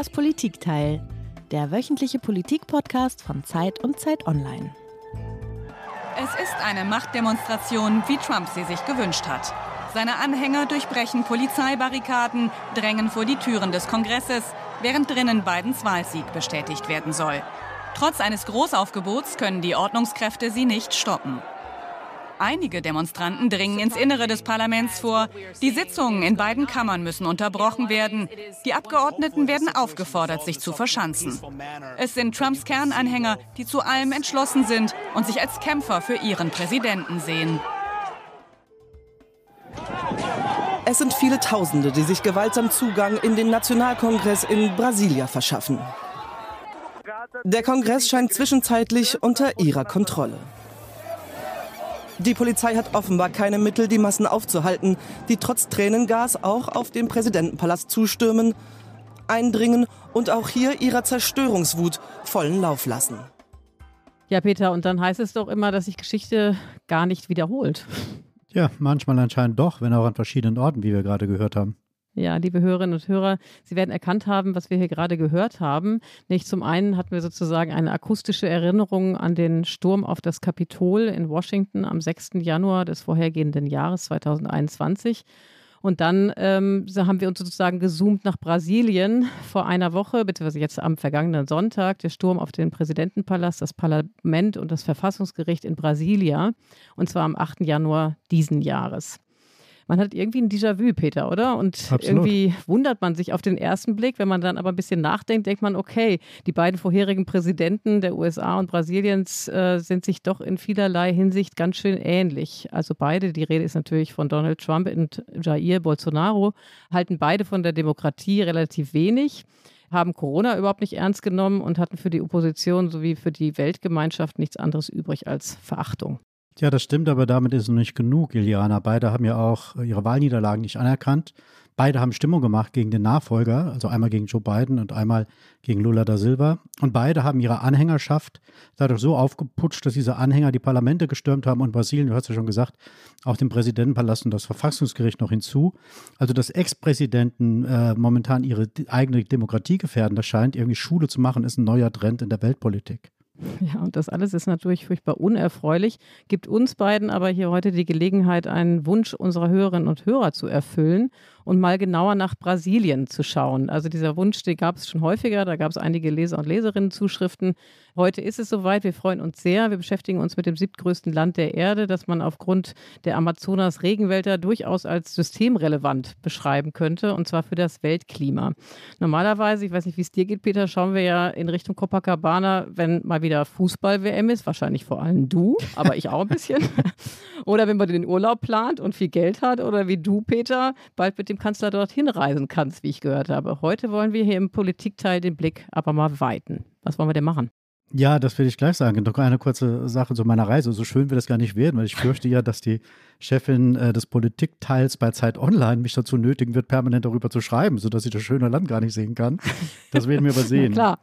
Das Politikteil, der wöchentliche Politik-Podcast von Zeit und Zeit Online. Es ist eine Machtdemonstration, wie Trump sie sich gewünscht hat. Seine Anhänger durchbrechen Polizeibarrikaden, drängen vor die Türen des Kongresses, während drinnen Bidens Wahlsieg bestätigt werden soll. Trotz eines Großaufgebots können die Ordnungskräfte sie nicht stoppen. Einige Demonstranten dringen ins Innere des Parlaments vor. Die Sitzungen in beiden Kammern müssen unterbrochen werden. Die Abgeordneten werden aufgefordert, sich zu verschanzen. Es sind Trumps Kernanhänger, die zu allem entschlossen sind und sich als Kämpfer für ihren Präsidenten sehen. Es sind viele Tausende, die sich gewaltsam Zugang in den Nationalkongress in Brasilia verschaffen. Der Kongress scheint zwischenzeitlich unter ihrer Kontrolle. Die Polizei hat offenbar keine Mittel, die Massen aufzuhalten, die trotz Tränengas auch auf den Präsidentenpalast zustürmen, eindringen und auch hier ihrer Zerstörungswut vollen Lauf lassen. Ja, Peter, und dann heißt es doch immer, dass sich Geschichte gar nicht wiederholt. Ja, manchmal anscheinend doch, wenn auch an verschiedenen Orten, wie wir gerade gehört haben. Ja, liebe Hörerinnen und Hörer, Sie werden erkannt haben, was wir hier gerade gehört haben. Nicht zum einen hatten wir sozusagen eine akustische Erinnerung an den Sturm auf das Kapitol in Washington am 6. Januar des vorhergehenden Jahres 2021. Und dann ähm, haben wir uns sozusagen gezoomt nach Brasilien vor einer Woche, beziehungsweise jetzt am vergangenen Sonntag, der Sturm auf den Präsidentenpalast, das Parlament und das Verfassungsgericht in Brasilia. Und zwar am 8. Januar diesen Jahres man hat irgendwie ein Déjà-vu, Peter, oder? Und Absolut. irgendwie wundert man sich auf den ersten Blick. Wenn man dann aber ein bisschen nachdenkt, denkt man, okay, die beiden vorherigen Präsidenten der USA und Brasiliens äh, sind sich doch in vielerlei Hinsicht ganz schön ähnlich. Also beide, die Rede ist natürlich von Donald Trump und Jair Bolsonaro, halten beide von der Demokratie relativ wenig haben Corona überhaupt nicht ernst genommen und hatten für die Opposition sowie für die Weltgemeinschaft nichts anderes übrig als Verachtung. Ja, das stimmt, aber damit ist es nicht genug, Iliana. Beide haben ja auch ihre Wahlniederlagen nicht anerkannt. Beide haben Stimmung gemacht gegen den Nachfolger, also einmal gegen Joe Biden und einmal gegen Lula da Silva. Und beide haben ihre Anhängerschaft dadurch so aufgeputscht, dass diese Anhänger die Parlamente gestürmt haben und Brasilien, du hast ja schon gesagt, auch den Präsidentenpalast und das Verfassungsgericht noch hinzu. Also, dass Ex-Präsidenten äh, momentan ihre eigene Demokratie gefährden, das scheint irgendwie Schule zu machen, ist ein neuer Trend in der Weltpolitik. Ja, und das alles ist natürlich furchtbar unerfreulich, gibt uns beiden aber hier heute die Gelegenheit, einen Wunsch unserer Hörerinnen und Hörer zu erfüllen und mal genauer nach Brasilien zu schauen. Also dieser Wunsch, den gab es schon häufiger, da gab es einige Leser- und Leserinnen-Zuschriften. Heute ist es soweit, wir freuen uns sehr. Wir beschäftigen uns mit dem siebtgrößten Land der Erde, das man aufgrund der Amazonas-Regenwälder durchaus als systemrelevant beschreiben könnte, und zwar für das Weltklima. Normalerweise, ich weiß nicht, wie es dir geht, Peter, schauen wir ja in Richtung Copacabana, wenn mal wieder Fußball-WM ist, wahrscheinlich vor allem du, aber ich auch ein bisschen. oder wenn man den Urlaub plant und viel Geld hat, oder wie du, Peter, bald mit dem Kanzler dorthin reisen kannst, wie ich gehört habe. Heute wollen wir hier im Politikteil den Blick aber mal weiten. Was wollen wir denn machen? Ja, das will ich gleich sagen. Noch eine kurze Sache zu meiner Reise. So schön wird das gar nicht werden, weil ich fürchte ja, dass die Chefin äh, des Politikteils bei Zeit Online mich dazu nötigen wird, permanent darüber zu schreiben, sodass ich das schöne Land gar nicht sehen kann. Das werden wir aber sehen. klar.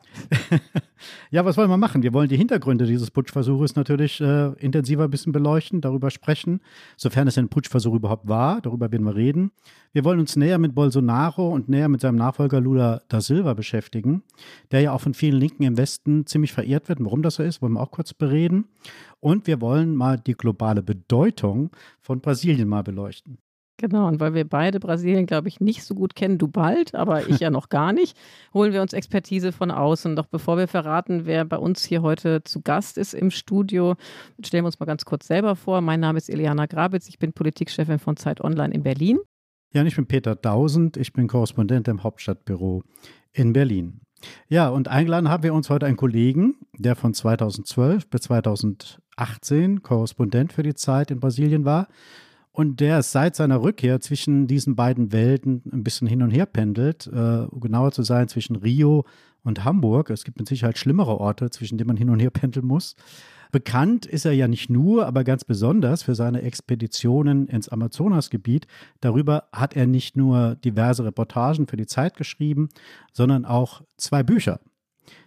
ja, was wollen wir machen? Wir wollen die Hintergründe dieses Putschversuches natürlich äh, intensiver ein bisschen beleuchten, darüber sprechen, sofern es ein Putschversuch überhaupt war. Darüber werden wir reden. Wir wollen uns näher mit Bolsonaro und näher mit seinem Nachfolger Lula da Silva beschäftigen, der ja auch von vielen Linken im Westen ziemlich verehrt wird. Warum das so ist, wollen wir auch kurz bereden. Und wir wollen mal die globale Bedeutung von Brasilien mal beleuchten. Genau, und weil wir beide Brasilien, glaube ich, nicht so gut kennen, du bald, aber ich ja noch gar nicht, holen wir uns Expertise von außen. Doch bevor wir verraten, wer bei uns hier heute zu Gast ist im Studio, stellen wir uns mal ganz kurz selber vor. Mein Name ist Eliana Grabitz, ich bin Politikchefin von Zeit Online in Berlin. Ja, und ich bin Peter Dausend, ich bin Korrespondent im Hauptstadtbüro in Berlin. Ja, und eingeladen haben wir uns heute einen Kollegen, der von 2012 bis 2018 Korrespondent für die Zeit in Brasilien war und der seit seiner Rückkehr zwischen diesen beiden Welten ein bisschen hin und her pendelt, äh, genauer zu sein zwischen Rio und Hamburg. Es gibt mit Sicherheit schlimmere Orte, zwischen denen man hin und her pendeln muss. Bekannt ist er ja nicht nur, aber ganz besonders für seine Expeditionen ins Amazonasgebiet. Darüber hat er nicht nur diverse Reportagen für die Zeit geschrieben, sondern auch zwei Bücher.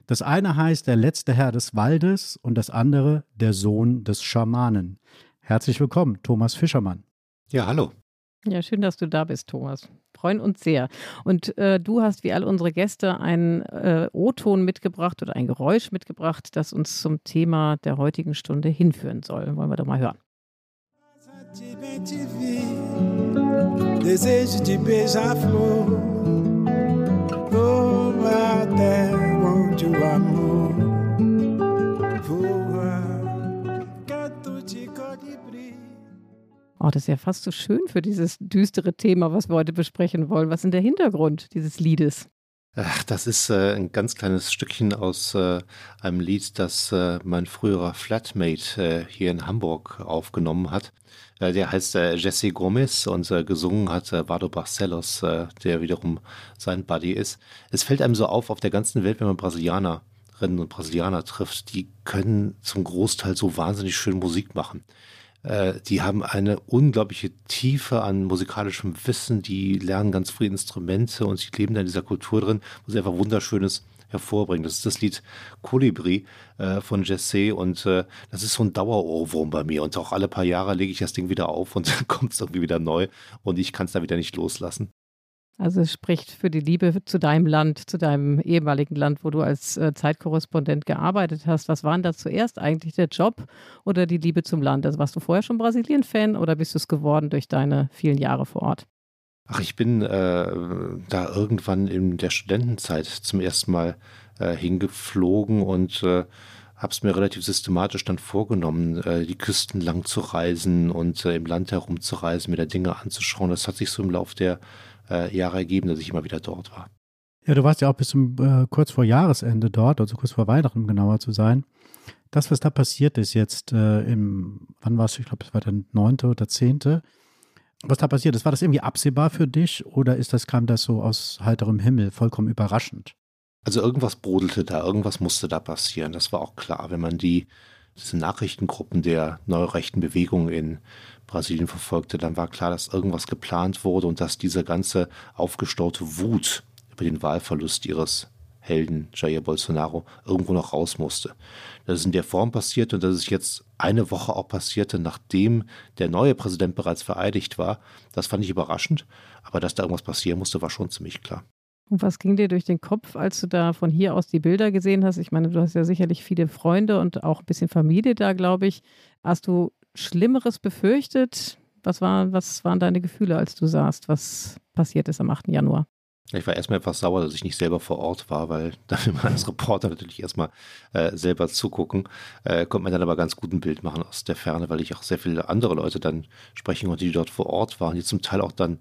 Das eine heißt Der letzte Herr des Waldes und das andere Der Sohn des Schamanen. Herzlich willkommen, Thomas Fischermann. Ja, hallo. Ja, schön, dass du da bist, Thomas. Freuen uns sehr. Und äh, du hast wie all unsere Gäste einen äh, O-Ton mitgebracht oder ein Geräusch mitgebracht, das uns zum Thema der heutigen Stunde hinführen soll. Wollen wir doch mal hören. Desejo Oh, das ist ja fast so schön für dieses düstere Thema, was wir heute besprechen wollen. Was ist der Hintergrund dieses Liedes? Ach, das ist äh, ein ganz kleines Stückchen aus äh, einem Lied, das äh, mein früherer Flatmate äh, hier in Hamburg aufgenommen hat. Äh, der heißt äh, Jesse Gomez und gesungen hat Vado Barcelos, der wiederum sein Buddy ist. Es fällt einem so auf, auf der ganzen Welt, wenn man Brasilianerinnen und Brasilianer trifft, die können zum Großteil so wahnsinnig schön Musik machen. Äh, die haben eine unglaubliche Tiefe an musikalischem Wissen, die lernen ganz früh Instrumente und sie leben da in dieser Kultur drin, wo sie einfach Wunderschönes hervorbringen. Das ist das Lied Kolibri äh, von Jesse und äh, das ist so ein Dauerohrwurm bei mir und auch alle paar Jahre lege ich das Ding wieder auf und dann kommt es irgendwie wieder neu und ich kann es da wieder nicht loslassen. Also es spricht für die Liebe zu deinem Land, zu deinem ehemaligen Land, wo du als äh, Zeitkorrespondent gearbeitet hast. Was war denn da zuerst eigentlich, der Job oder die Liebe zum Land? Also warst du vorher schon Brasilien-Fan oder bist du es geworden durch deine vielen Jahre vor Ort? Ach, ich bin äh, da irgendwann in der Studentenzeit zum ersten Mal äh, hingeflogen und äh, habe es mir relativ systematisch dann vorgenommen, äh, die Küsten lang zu reisen und im Land herumzureisen, mir da Dinge anzuschauen. Das hat sich so im Lauf der äh, Jahre ergeben, dass ich immer wieder dort war. Ja, du warst ja auch bis zum, äh, kurz vor Jahresende dort, also kurz vor Weihnachten, um genauer zu sein. Das, was da passiert ist jetzt äh, im, wann war es? Ich glaube, es war der neunte oder zehnte. Was da passiert ist, war das irgendwie absehbar für dich oder ist das, kam das so aus heiterem Himmel, vollkommen überraschend? Also irgendwas brodelte da, irgendwas musste da passieren. Das war auch klar, wenn man die diese Nachrichtengruppen der neurechten Bewegung in Brasilien verfolgte, dann war klar, dass irgendwas geplant wurde und dass diese ganze aufgestaute Wut über den Wahlverlust ihres Helden Jair Bolsonaro irgendwo noch raus musste. Das ist in der Form passiert und dass es jetzt eine Woche auch passierte, nachdem der neue Präsident bereits vereidigt war, das fand ich überraschend. Aber dass da irgendwas passieren musste, war schon ziemlich klar. Und was ging dir durch den Kopf, als du da von hier aus die Bilder gesehen hast? Ich meine, du hast ja sicherlich viele Freunde und auch ein bisschen Familie da, glaube ich. Hast du Schlimmeres befürchtet? Was, war, was waren deine Gefühle, als du sahst, was passiert ist am 8. Januar? Ich war erstmal etwas sauer, dass ich nicht selber vor Ort war, weil da will man als Reporter natürlich erstmal äh, selber zugucken. Äh, konnte man dann aber ganz gut ein Bild machen aus der Ferne, weil ich auch sehr viele andere Leute dann sprechen konnte, die dort vor Ort waren, die zum Teil auch dann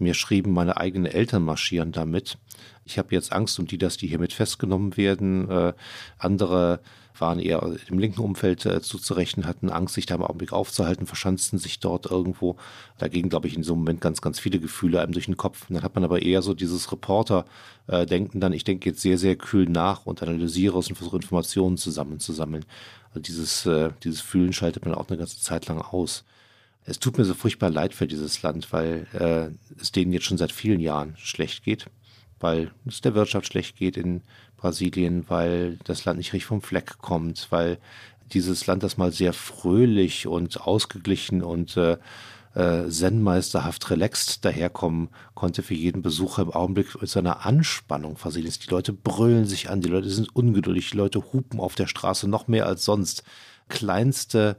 mir schrieben, meine eigenen Eltern marschieren damit. Ich habe jetzt Angst um die, dass die hiermit festgenommen werden. Äh, andere waren eher im linken Umfeld äh, zuzurechnen, hatten Angst, sich da im Augenblick aufzuhalten, verschanzten sich dort irgendwo. Dagegen, glaube ich, in so einem Moment ganz, ganz viele Gefühle einem durch den Kopf. Und dann hat man aber eher so dieses Reporter-Denken dann, ich denke jetzt sehr, sehr kühl nach und analysiere es und versuche Informationen zusammenzusammeln. Also dieses, äh, dieses Fühlen schaltet man auch eine ganze Zeit lang aus. Es tut mir so furchtbar leid für dieses Land, weil äh, es denen jetzt schon seit vielen Jahren schlecht geht, weil es der Wirtschaft schlecht geht in Brasilien, weil das Land nicht richtig vom Fleck kommt, weil dieses Land, das mal sehr fröhlich und ausgeglichen und äh, äh, zen-meisterhaft relaxed daherkommen konnte für jeden Besucher im Augenblick mit seiner Anspannung versehen ist. Die Leute brüllen sich an, die Leute sind ungeduldig, die Leute hupen auf der Straße noch mehr als sonst. Kleinste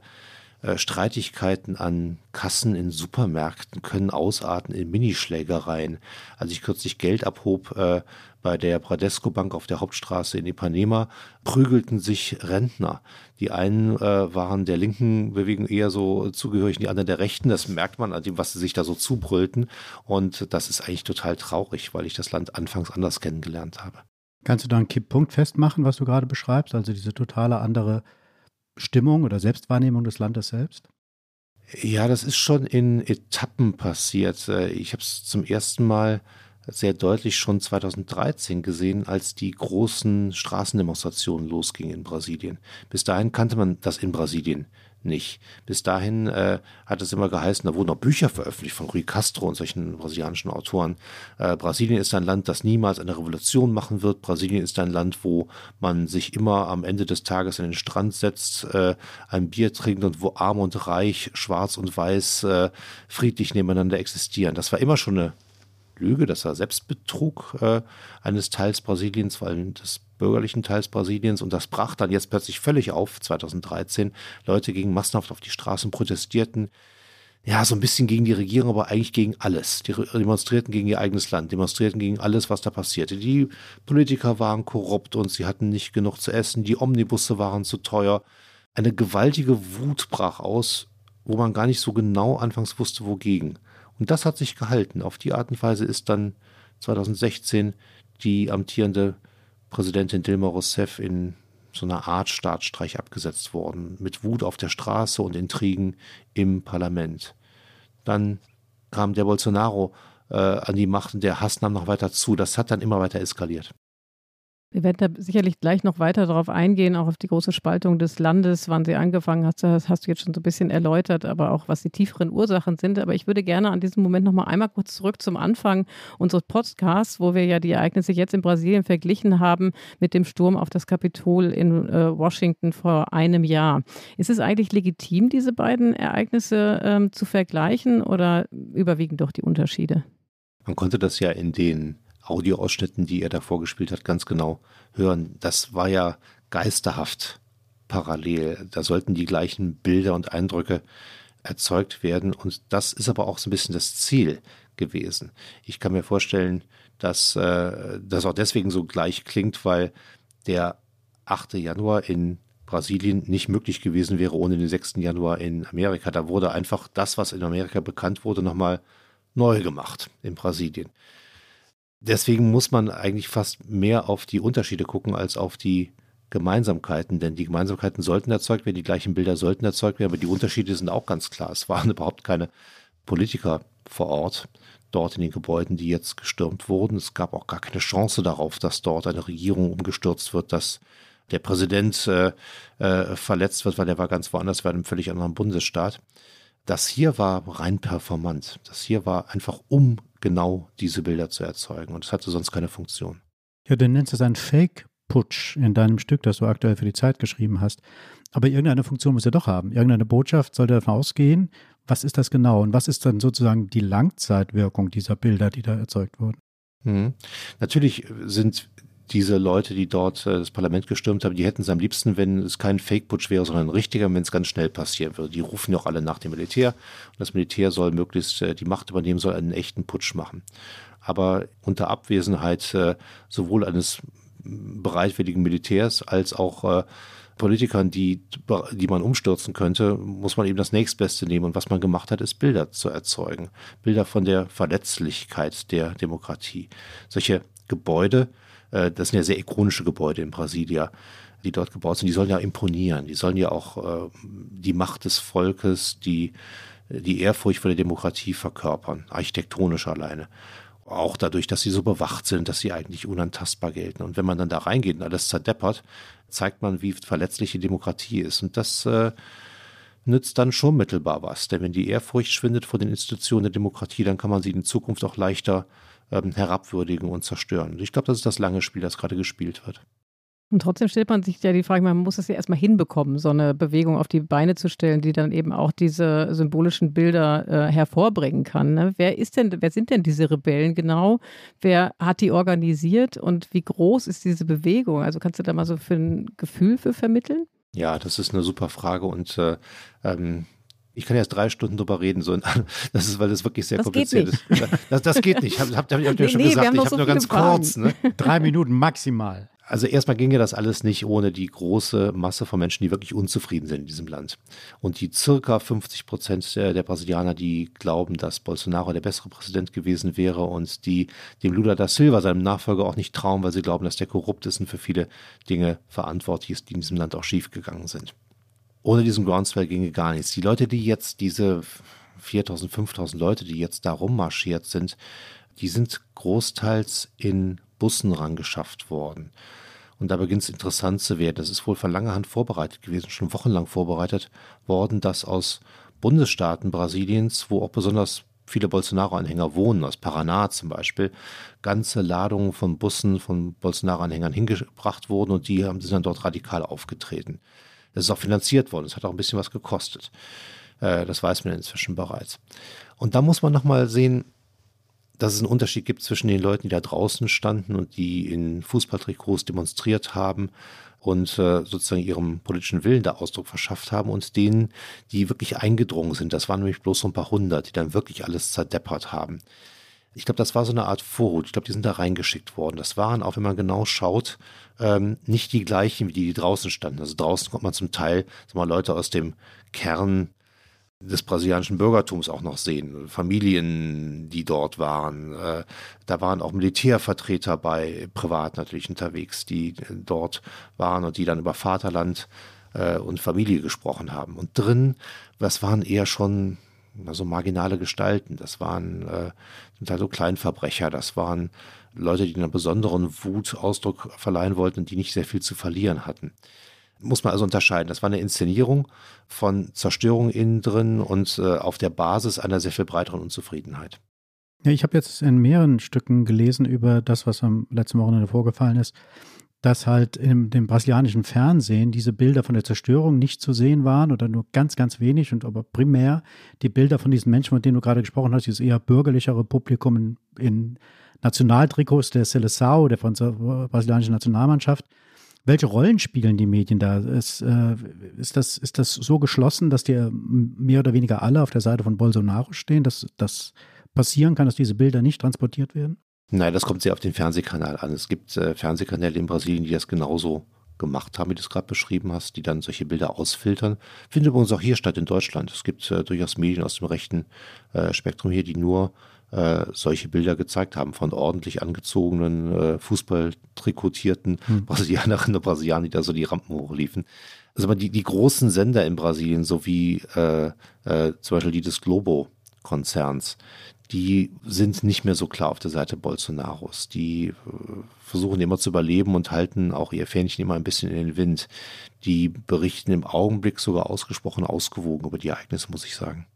Streitigkeiten an Kassen in Supermärkten können ausarten in Minischlägereien. Als ich kürzlich Geld abhob äh, bei der Bradesco Bank auf der Hauptstraße in Ipanema, prügelten sich Rentner. Die einen äh, waren der linken Bewegung eher so zugehörig, die anderen der rechten. Das merkt man an dem, was sie sich da so zubrüllten. Und das ist eigentlich total traurig, weil ich das Land anfangs anders kennengelernt habe. Kannst du da einen Kipppunkt festmachen, was du gerade beschreibst? Also diese totale andere Stimmung oder Selbstwahrnehmung des Landes selbst? Ja, das ist schon in Etappen passiert. Äh, ich habe es zum ersten Mal sehr deutlich schon 2013 gesehen, als die großen Straßendemonstrationen losgingen in Brasilien. Bis dahin kannte man das in Brasilien nicht. Bis dahin äh, hat es immer geheißen, da wurden auch Bücher veröffentlicht von Rui Castro und solchen brasilianischen Autoren. Äh, Brasilien ist ein Land, das niemals eine Revolution machen wird. Brasilien ist ein Land, wo man sich immer am Ende des Tages an den Strand setzt, äh, ein Bier trinkt und wo arm und reich, schwarz und weiß äh, friedlich nebeneinander existieren. Das war immer schon eine Lüge, das war Selbstbetrug äh, eines Teils Brasiliens, vor allem des bürgerlichen Teils Brasiliens. Und das brach dann jetzt plötzlich völlig auf, 2013. Leute gingen massenhaft auf die Straßen, protestierten. Ja, so ein bisschen gegen die Regierung, aber eigentlich gegen alles. Die demonstrierten gegen ihr eigenes Land, demonstrierten gegen alles, was da passierte. Die Politiker waren korrupt und sie hatten nicht genug zu essen. Die Omnibusse waren zu teuer. Eine gewaltige Wut brach aus, wo man gar nicht so genau anfangs wusste, wogegen. Und das hat sich gehalten. Auf die Art und Weise ist dann 2016 die amtierende Präsidentin Dilma Rousseff in so einer Art Staatsstreich abgesetzt worden, mit Wut auf der Straße und Intrigen im Parlament. Dann kam der Bolsonaro äh, an die Macht und der Hass nahm noch weiter zu. Das hat dann immer weiter eskaliert. Wir werden da sicherlich gleich noch weiter darauf eingehen, auch auf die große Spaltung des Landes, wann sie angefangen hat. Das hast du jetzt schon so ein bisschen erläutert, aber auch was die tieferen Ursachen sind. Aber ich würde gerne an diesem Moment noch mal einmal kurz zurück zum Anfang unseres Podcasts, wo wir ja die Ereignisse jetzt in Brasilien verglichen haben mit dem Sturm auf das Kapitol in äh, Washington vor einem Jahr. Ist es eigentlich legitim, diese beiden Ereignisse ähm, zu vergleichen oder überwiegen doch die Unterschiede? Man konnte das ja in den Audioausschnitten, die er da vorgespielt hat, ganz genau hören. Das war ja geisterhaft parallel. Da sollten die gleichen Bilder und Eindrücke erzeugt werden. Und das ist aber auch so ein bisschen das Ziel gewesen. Ich kann mir vorstellen, dass äh, das auch deswegen so gleich klingt, weil der 8. Januar in Brasilien nicht möglich gewesen wäre ohne den 6. Januar in Amerika. Da wurde einfach das, was in Amerika bekannt wurde, nochmal neu gemacht in Brasilien. Deswegen muss man eigentlich fast mehr auf die Unterschiede gucken als auf die Gemeinsamkeiten, denn die Gemeinsamkeiten sollten erzeugt werden, die gleichen Bilder sollten erzeugt werden, aber die Unterschiede sind auch ganz klar. Es waren überhaupt keine Politiker vor Ort, dort in den Gebäuden, die jetzt gestürmt wurden. Es gab auch gar keine Chance darauf, dass dort eine Regierung umgestürzt wird, dass der Präsident äh, äh, verletzt wird, weil er war ganz woanders, war in einem völlig anderen Bundesstaat. Das hier war rein performant. Das hier war einfach um genau diese Bilder zu erzeugen. Und es hatte sonst keine Funktion. Ja, du nennst es ein Fake-Putsch in deinem Stück, das du aktuell für die Zeit geschrieben hast. Aber irgendeine Funktion muss er doch haben. Irgendeine Botschaft sollte davon ausgehen. Was ist das genau? Und was ist dann sozusagen die Langzeitwirkung dieser Bilder, die da erzeugt wurden? Hm. Natürlich sind diese Leute, die dort äh, das Parlament gestürmt haben, die hätten es am liebsten, wenn es kein Fake-Putsch wäre, sondern ein richtiger, wenn es ganz schnell passieren würde. Die rufen ja auch alle nach dem Militär und das Militär soll möglichst äh, die Macht übernehmen, soll einen echten Putsch machen. Aber unter Abwesenheit äh, sowohl eines bereitwilligen Militärs als auch Politikern, die, die man umstürzen könnte, muss man eben das nächstbeste nehmen. Und was man gemacht hat, ist Bilder zu erzeugen. Bilder von der Verletzlichkeit der Demokratie. Solche Gebäude, äh, das sind ja sehr ikonische Gebäude in Brasilia, die dort gebaut sind. Die sollen ja imponieren. Die sollen ja auch äh, die Macht des Volkes, die, die Ehrfurcht vor der Demokratie verkörpern, architektonisch alleine. Auch dadurch, dass sie so bewacht sind, dass sie eigentlich unantastbar gelten. Und wenn man dann da reingeht und alles zerdeppert, zeigt man, wie verletzlich die Demokratie ist. Und das äh, nützt dann schon mittelbar was. Denn wenn die Ehrfurcht schwindet vor den Institutionen der Demokratie, dann kann man sie in Zukunft auch leichter ähm, herabwürdigen und zerstören. Ich glaube, das ist das lange Spiel, das gerade gespielt wird. Und trotzdem stellt man sich ja die Frage, man muss es ja erstmal hinbekommen, so eine Bewegung auf die Beine zu stellen, die dann eben auch diese symbolischen Bilder äh, hervorbringen kann. Ne? Wer ist denn, wer sind denn diese Rebellen genau? Wer hat die organisiert und wie groß ist diese Bewegung? Also kannst du da mal so für ein Gefühl für vermitteln? Ja, das ist eine super Frage und äh, ähm, ich kann jetzt drei Stunden drüber reden, so, das ist, weil das wirklich sehr das kompliziert ist. Das, das geht nicht. Ich habe hab, hab, hab nee, schon nee, gesagt, ich habe so nur ganz Fragen. kurz. Ne? Drei Minuten maximal. Also erstmal ginge das alles nicht ohne die große Masse von Menschen, die wirklich unzufrieden sind in diesem Land. Und die circa 50 Prozent der, der Brasilianer, die glauben, dass Bolsonaro der bessere Präsident gewesen wäre und die dem Lula da Silva, seinem Nachfolger, auch nicht trauen, weil sie glauben, dass der korrupt ist und für viele Dinge verantwortlich ist, die in diesem Land auch schiefgegangen sind ohne diesen Groundswell ginge gar nichts. Die Leute, die jetzt diese 4000, 5000 Leute, die jetzt da rummarschiert sind, die sind großteils in Bussen rangeschafft worden. Und da beginnt es interessant zu werden. Das ist wohl von langer Hand vorbereitet gewesen, schon wochenlang vorbereitet worden, dass aus Bundesstaaten Brasiliens, wo auch besonders viele Bolsonaro-Anhänger wohnen, aus Paraná zum Beispiel, ganze Ladungen von Bussen von Bolsonaro-Anhängern hingebracht wurden und die sind dann dort radikal aufgetreten. Das ist auch finanziert worden, es hat auch ein bisschen was gekostet. Äh, das weiß man inzwischen bereits. Und da muss man nochmal sehen, dass es einen Unterschied gibt zwischen den Leuten, die da draußen standen und die in Fußballtrikots demonstriert haben und äh, sozusagen ihrem politischen Willen da Ausdruck verschafft haben und denen, die wirklich eingedrungen sind. Das waren nämlich bloß so ein paar hundert, die dann wirklich alles zerdeppert haben. Ich glaube, das war so eine Art Vorhut. Ich glaube, die sind da reingeschickt worden. Das waren, auch wenn man genau schaut, ähm, nicht die gleichen, wie die, die draußen standen. Also draußen kommt man zum Teil, sag mal, Leute aus dem Kern des brasilianischen Bürgertums auch noch sehen. Familien, die dort waren. Äh, da waren auch Militärvertreter bei, privat natürlich unterwegs, die dort waren und die dann über Vaterland äh, und Familie gesprochen haben. Und drin, das waren eher schon also marginale Gestalten. Das waren äh, sind halt so Kleinverbrecher. Das waren Leute, die einer besonderen Wut Ausdruck verleihen wollten und die nicht sehr viel zu verlieren hatten muss man also unterscheiden. Das war eine Inszenierung von Zerstörung innen drin und äh, auf der Basis einer sehr viel breiteren Unzufriedenheit. Ja, ich habe jetzt in mehreren Stücken gelesen über das, was am letzten Wochenende vorgefallen ist, dass halt in dem brasilianischen Fernsehen diese Bilder von der Zerstörung nicht zu sehen waren oder nur ganz, ganz wenig und aber primär die Bilder von diesen Menschen, von denen du gerade gesprochen hast, dieses eher bürgerlichere Publikum in, in Nationaltrikots der Seleção, der brasilianischen Nationalmannschaft, welche Rollen spielen die Medien da? Ist, äh, ist, das, ist das so geschlossen, dass die mehr oder weniger alle auf der Seite von Bolsonaro stehen, dass das passieren kann, dass diese Bilder nicht transportiert werden? Nein, das kommt sehr auf den Fernsehkanal an. Es gibt äh, Fernsehkanäle in Brasilien, die das genauso gemacht haben, wie du es gerade beschrieben hast, die dann solche Bilder ausfiltern. Findet übrigens auch hier statt in Deutschland. Es gibt äh, durchaus Medien aus dem rechten äh, Spektrum hier, die nur äh, solche Bilder gezeigt haben von ordentlich angezogenen, äh, Fußballtrikotierten hm. Brasilianerinnen und Brasilianern, die da so die Rampen hochliefen. Also die, die großen Sender in Brasilien, so wie äh, zum Beispiel die des Globo-Konzerns, die sind nicht mehr so klar auf der Seite Bolsonaros. Die äh, versuchen immer zu überleben und halten auch ihr Fähnchen immer ein bisschen in den Wind. Die berichten im Augenblick sogar ausgesprochen ausgewogen über die Ereignisse, muss ich sagen.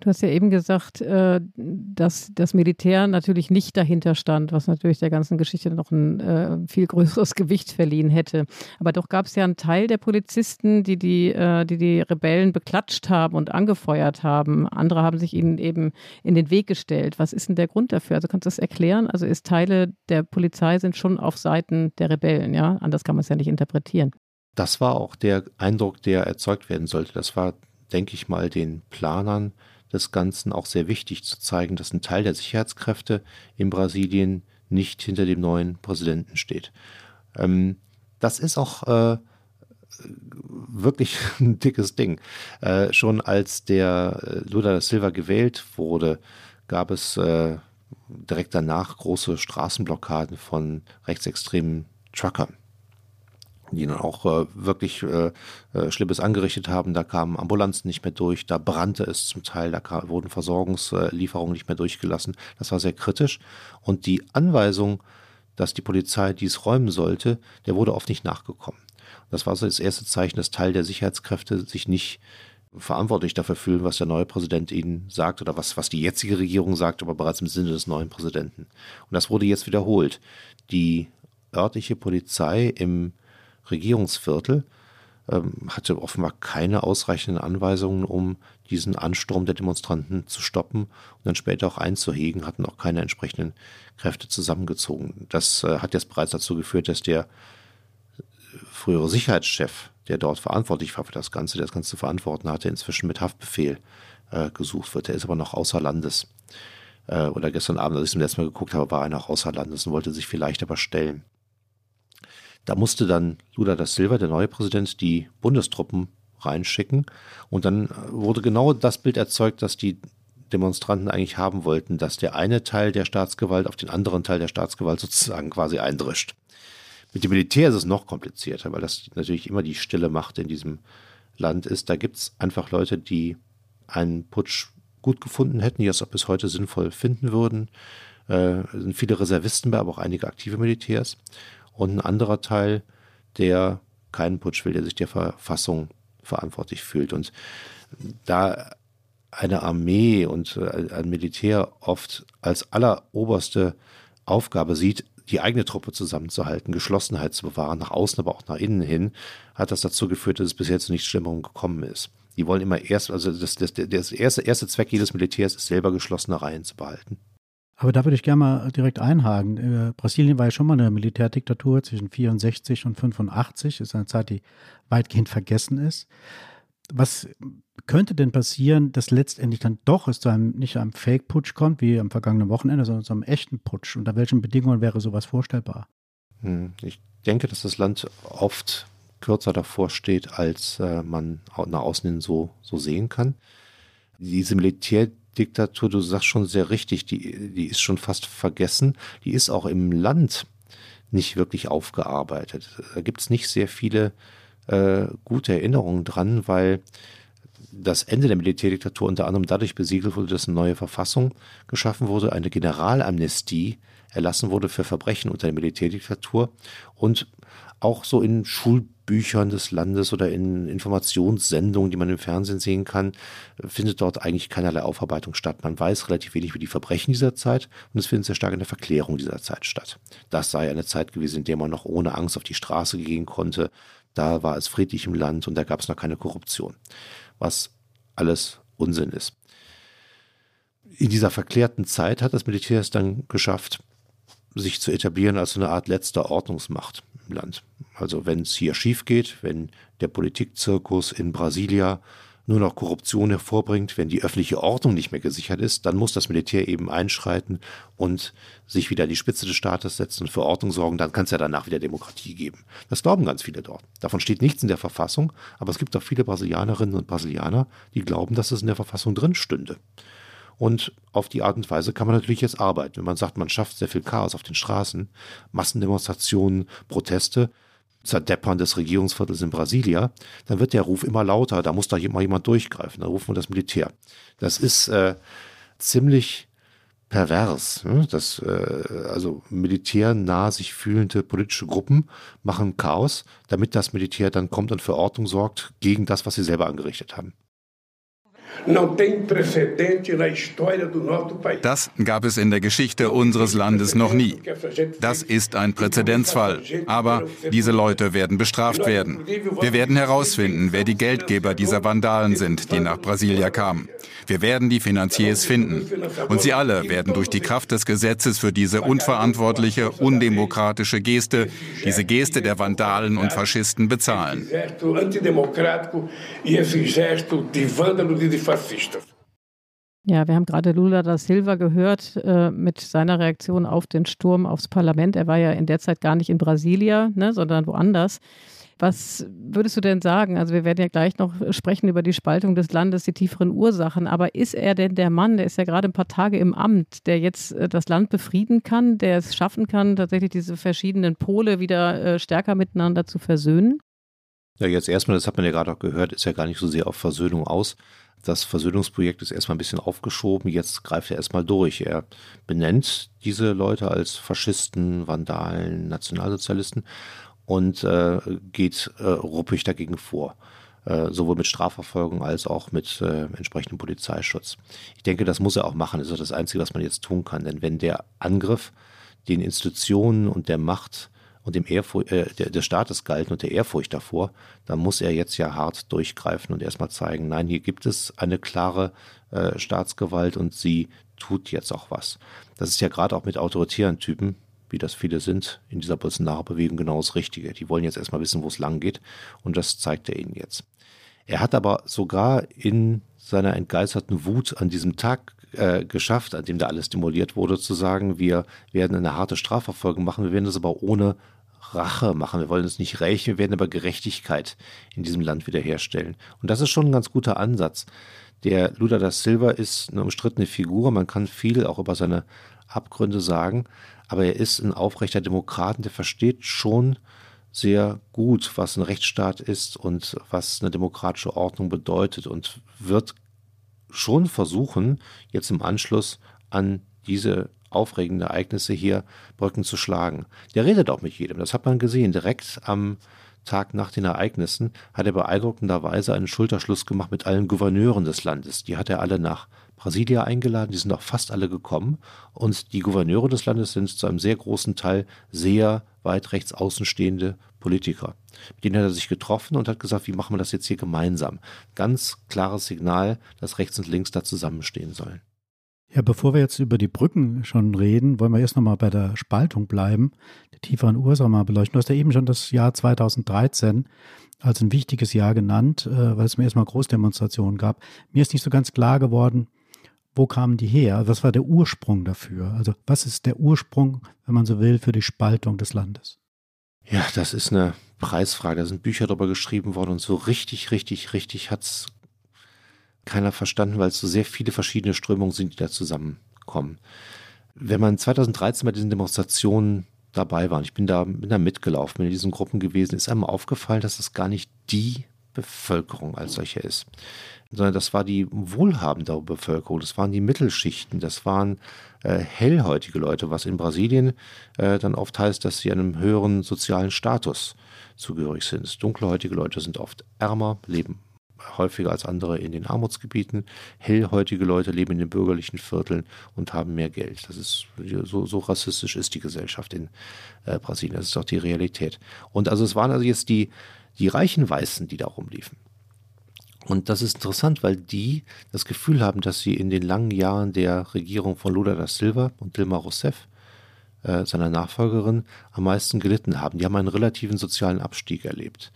Du hast ja eben gesagt, äh, dass das Militär natürlich nicht dahinter stand, was natürlich der ganzen Geschichte noch ein äh, viel größeres Gewicht verliehen hätte. Aber doch gab es ja einen Teil der Polizisten, die die, äh, die die Rebellen beklatscht haben und angefeuert haben. Andere haben sich ihnen eben in den Weg gestellt. Was ist denn der Grund dafür? Also kannst du das erklären? Also ist Teile der Polizei sind schon auf Seiten der Rebellen, ja? Anders kann man es ja nicht interpretieren. Das war auch der Eindruck, der erzeugt werden sollte. Das war, denke ich mal, den Planern des Ganzen auch sehr wichtig zu zeigen, dass ein Teil der Sicherheitskräfte in Brasilien nicht hinter dem neuen Präsidenten steht. Ähm, das ist auch äh, wirklich ein dickes Ding. Äh, schon als der äh, Lula da Silva gewählt wurde, gab es äh, direkt danach große Straßenblockaden von rechtsextremen Truckern die dann auch äh, wirklich äh, äh, Schlimmes angerichtet haben. Da kamen Ambulanzen nicht mehr durch, da brannte es zum Teil, da kam, wurden Versorgungslieferungen nicht mehr durchgelassen. Das war sehr kritisch. Und die Anweisung, dass die Polizei dies räumen sollte, der wurde oft nicht nachgekommen. Das war so das erste Zeichen, dass Teil der Sicherheitskräfte sich nicht verantwortlich dafür fühlen, was der neue Präsident ihnen sagt oder was, was die jetzige Regierung sagt, aber bereits im Sinne des neuen Präsidenten. Und das wurde jetzt wiederholt. Die örtliche Polizei im Regierungsviertel ähm, hatte offenbar keine ausreichenden Anweisungen, um diesen Ansturm der Demonstranten zu stoppen und dann später auch einzuhegen, hatten auch keine entsprechenden Kräfte zusammengezogen. Das äh, hat jetzt bereits dazu geführt, dass der frühere Sicherheitschef, der dort verantwortlich war für das Ganze, der das Ganze zu verantworten hatte, inzwischen mit Haftbefehl äh, gesucht wird. Der ist aber noch außer Landes. Äh, oder gestern Abend, als ich zum letzten Mal geguckt habe, war er noch außer Landes und wollte sich vielleicht aber stellen. Da musste dann Lula da Silva, der neue Präsident, die Bundestruppen reinschicken. Und dann wurde genau das Bild erzeugt, das die Demonstranten eigentlich haben wollten, dass der eine Teil der Staatsgewalt auf den anderen Teil der Staatsgewalt sozusagen quasi eindrischt. Mit dem Militär ist es noch komplizierter, weil das natürlich immer die stille Macht in diesem Land ist. Da gibt es einfach Leute, die einen Putsch gut gefunden hätten, die das auch bis heute sinnvoll finden würden. Äh, sind viele Reservisten bei, aber auch einige aktive Militärs. Und ein anderer Teil, der keinen Putsch will, der sich der Verfassung verantwortlich fühlt. Und da eine Armee und äh, ein Militär oft als alleroberste Aufgabe sieht, die eigene Truppe zusammenzuhalten, Geschlossenheit zu bewahren, nach außen, aber auch nach innen hin, hat das dazu geführt, dass es bis jetzt zu nichts Schlimmerem gekommen ist. Die wollen immer erst, also das, das, das erste, erste Zweck jedes Militärs ist selber geschlossene Reihen zu behalten. Aber da würde ich gerne mal direkt einhaken. Äh, Brasilien war ja schon mal eine Militärdiktatur zwischen 64 und 85. Das ist eine Zeit, die weitgehend vergessen ist. Was könnte denn passieren, dass letztendlich dann doch es zu einem, nicht einem Fake-Putsch kommt, wie am vergangenen Wochenende, sondern zu einem echten Putsch? Unter welchen Bedingungen wäre sowas vorstellbar? Hm, ich denke, dass das Land oft kürzer davor steht, als äh, man nach außen hin so, so sehen kann. Diese Militärdiktatur, du sagst schon sehr richtig, die, die ist schon fast vergessen. Die ist auch im Land nicht wirklich aufgearbeitet. Da gibt es nicht sehr viele äh, gute Erinnerungen dran, weil das Ende der Militärdiktatur unter anderem dadurch besiegelt wurde, dass eine neue Verfassung geschaffen wurde, eine Generalamnestie erlassen wurde für Verbrechen unter der Militärdiktatur und auch so in Schulbüchern des Landes oder in Informationssendungen, die man im Fernsehen sehen kann, findet dort eigentlich keinerlei Aufarbeitung statt. Man weiß relativ wenig über die Verbrechen dieser Zeit und es findet sehr stark in der Verklärung dieser Zeit statt. Das sei eine Zeit gewesen, in der man noch ohne Angst auf die Straße gehen konnte, da war es friedlich im Land und da gab es noch keine Korruption, was alles Unsinn ist. In dieser verklärten Zeit hat das Militär es dann geschafft, sich zu etablieren als eine Art letzter Ordnungsmacht im Land. Also wenn es hier schief geht, wenn der Politikzirkus in Brasilia nur noch Korruption hervorbringt, wenn die öffentliche Ordnung nicht mehr gesichert ist, dann muss das Militär eben einschreiten und sich wieder an die Spitze des Staates setzen und für Ordnung sorgen. Dann kann es ja danach wieder Demokratie geben. Das glauben ganz viele dort. Davon steht nichts in der Verfassung, aber es gibt auch viele Brasilianerinnen und Brasilianer, die glauben, dass es in der Verfassung drin stünde. Und auf die Art und Weise kann man natürlich jetzt arbeiten. Wenn man sagt, man schafft sehr viel Chaos auf den Straßen, Massendemonstrationen, Proteste, Zerdeppern des Regierungsviertels in Brasilia, dann wird der Ruf immer lauter, da muss da mal jemand durchgreifen, da rufen wir das Militär. Das ist äh, ziemlich pervers. Ne? Das, äh, also militärnah sich fühlende politische Gruppen machen Chaos, damit das Militär dann kommt und für Ordnung sorgt gegen das, was sie selber angerichtet haben. Das gab es in der Geschichte unseres Landes noch nie. Das ist ein Präzedenzfall. Aber diese Leute werden bestraft werden. Wir werden herausfinden, wer die Geldgeber dieser Vandalen sind, die nach Brasilia kamen. Wir werden die Finanziers finden. Und sie alle werden durch die Kraft des Gesetzes für diese unverantwortliche, undemokratische Geste, diese Geste der Vandalen und Faschisten bezahlen. Ja, wir haben gerade Lula da Silva gehört äh, mit seiner Reaktion auf den Sturm aufs Parlament. Er war ja in der Zeit gar nicht in Brasilia, ne, sondern woanders. Was würdest du denn sagen? Also wir werden ja gleich noch sprechen über die Spaltung des Landes, die tieferen Ursachen. Aber ist er denn der Mann, der ist ja gerade ein paar Tage im Amt, der jetzt äh, das Land befrieden kann, der es schaffen kann, tatsächlich diese verschiedenen Pole wieder äh, stärker miteinander zu versöhnen? Ja, jetzt erstmal, das hat man ja gerade auch gehört, ist ja gar nicht so sehr auf Versöhnung aus. Das Versöhnungsprojekt ist erstmal ein bisschen aufgeschoben, jetzt greift er erstmal durch. Er benennt diese Leute als Faschisten, Vandalen, Nationalsozialisten und äh, geht äh, ruppig dagegen vor. Äh, sowohl mit Strafverfolgung als auch mit äh, entsprechendem Polizeischutz. Ich denke, das muss er auch machen. Das ist das Einzige, was man jetzt tun kann. Denn wenn der Angriff den Institutionen und der Macht und dem Ehrfurcht, äh, der, des Staates galten und der Ehrfurcht davor, dann muss er jetzt ja hart durchgreifen und erstmal zeigen, nein, hier gibt es eine klare äh, Staatsgewalt und sie tut jetzt auch was. Das ist ja gerade auch mit autoritären Typen, wie das viele sind, in dieser Bolsonaro-Bewegung genau das Richtige. Die wollen jetzt erstmal wissen, wo es lang geht und das zeigt er ihnen jetzt. Er hat aber sogar in seiner entgeisterten Wut an diesem Tag äh, geschafft, an dem da alles stimuliert wurde, zu sagen, wir werden eine harte Strafverfolgung machen, wir werden das aber ohne Rache machen. Wir wollen es nicht rächen, wir werden aber Gerechtigkeit in diesem Land wiederherstellen. Und das ist schon ein ganz guter Ansatz. Der Lula da Silva ist eine umstrittene Figur. Man kann viel auch über seine Abgründe sagen, aber er ist ein aufrechter Demokrat, der versteht schon sehr gut, was ein Rechtsstaat ist und was eine demokratische Ordnung bedeutet und wird schon versuchen, jetzt im Anschluss an diese aufregende Ereignisse hier Brücken zu schlagen. Der redet auch mit jedem, das hat man gesehen. Direkt am Tag nach den Ereignissen hat er beeindruckenderweise einen Schulterschluss gemacht mit allen Gouverneuren des Landes. Die hat er alle nach Brasilia eingeladen, die sind auch fast alle gekommen. Und die Gouverneure des Landes sind zu einem sehr großen Teil sehr weit rechts außenstehende Politiker. Mit denen hat er sich getroffen und hat gesagt, wie machen wir das jetzt hier gemeinsam? Ganz klares Signal, dass rechts und links da zusammenstehen sollen. Ja, bevor wir jetzt über die Brücken schon reden, wollen wir erst nochmal bei der Spaltung bleiben, die tieferen Ursachen mal beleuchten. Du hast ja eben schon das Jahr 2013 als ein wichtiges Jahr genannt, äh, weil es mir erstmal Großdemonstrationen gab. Mir ist nicht so ganz klar geworden, wo kamen die her? Was war der Ursprung dafür? Also was ist der Ursprung, wenn man so will, für die Spaltung des Landes? Ja, das ist eine Preisfrage. Da sind Bücher darüber geschrieben worden und so richtig, richtig, richtig hat es keiner verstanden, weil es so sehr viele verschiedene Strömungen sind, die da zusammenkommen. Wenn man 2013 bei diesen Demonstrationen dabei war, und ich bin da, bin da mitgelaufen, bin in diesen Gruppen gewesen, ist einem aufgefallen, dass es gar nicht die Bevölkerung als solche ist, sondern das war die wohlhabende Bevölkerung, das waren die Mittelschichten, das waren äh, hellhäutige Leute, was in Brasilien äh, dann oft heißt, dass sie einem höheren sozialen Status zugehörig sind. Dunkelhäutige Leute sind oft ärmer, leben häufiger als andere in den Armutsgebieten. Hellhäutige Leute leben in den bürgerlichen Vierteln und haben mehr Geld. Das ist so, so rassistisch ist die Gesellschaft in äh, Brasilien. Das ist auch die Realität. Und also es waren also jetzt die, die reichen Weißen, die da rumliefen. Und das ist interessant, weil die das Gefühl haben, dass sie in den langen Jahren der Regierung von Lula da Silva und Dilma Rousseff, äh, seiner Nachfolgerin, am meisten gelitten haben. Die haben einen relativen sozialen Abstieg erlebt.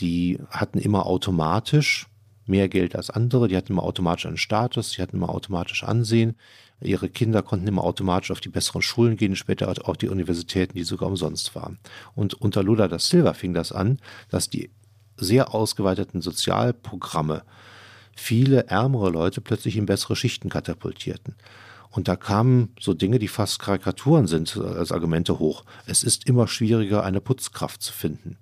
Die hatten immer automatisch mehr Geld als andere, die hatten immer automatisch einen Status, die hatten immer automatisch Ansehen. Ihre Kinder konnten immer automatisch auf die besseren Schulen gehen, später auf die Universitäten, die sogar umsonst waren. Und unter Lula da Silva fing das an, dass die sehr ausgeweiteten Sozialprogramme viele ärmere Leute plötzlich in bessere Schichten katapultierten. Und da kamen so Dinge, die fast Karikaturen sind, als Argumente hoch. Es ist immer schwieriger, eine Putzkraft zu finden.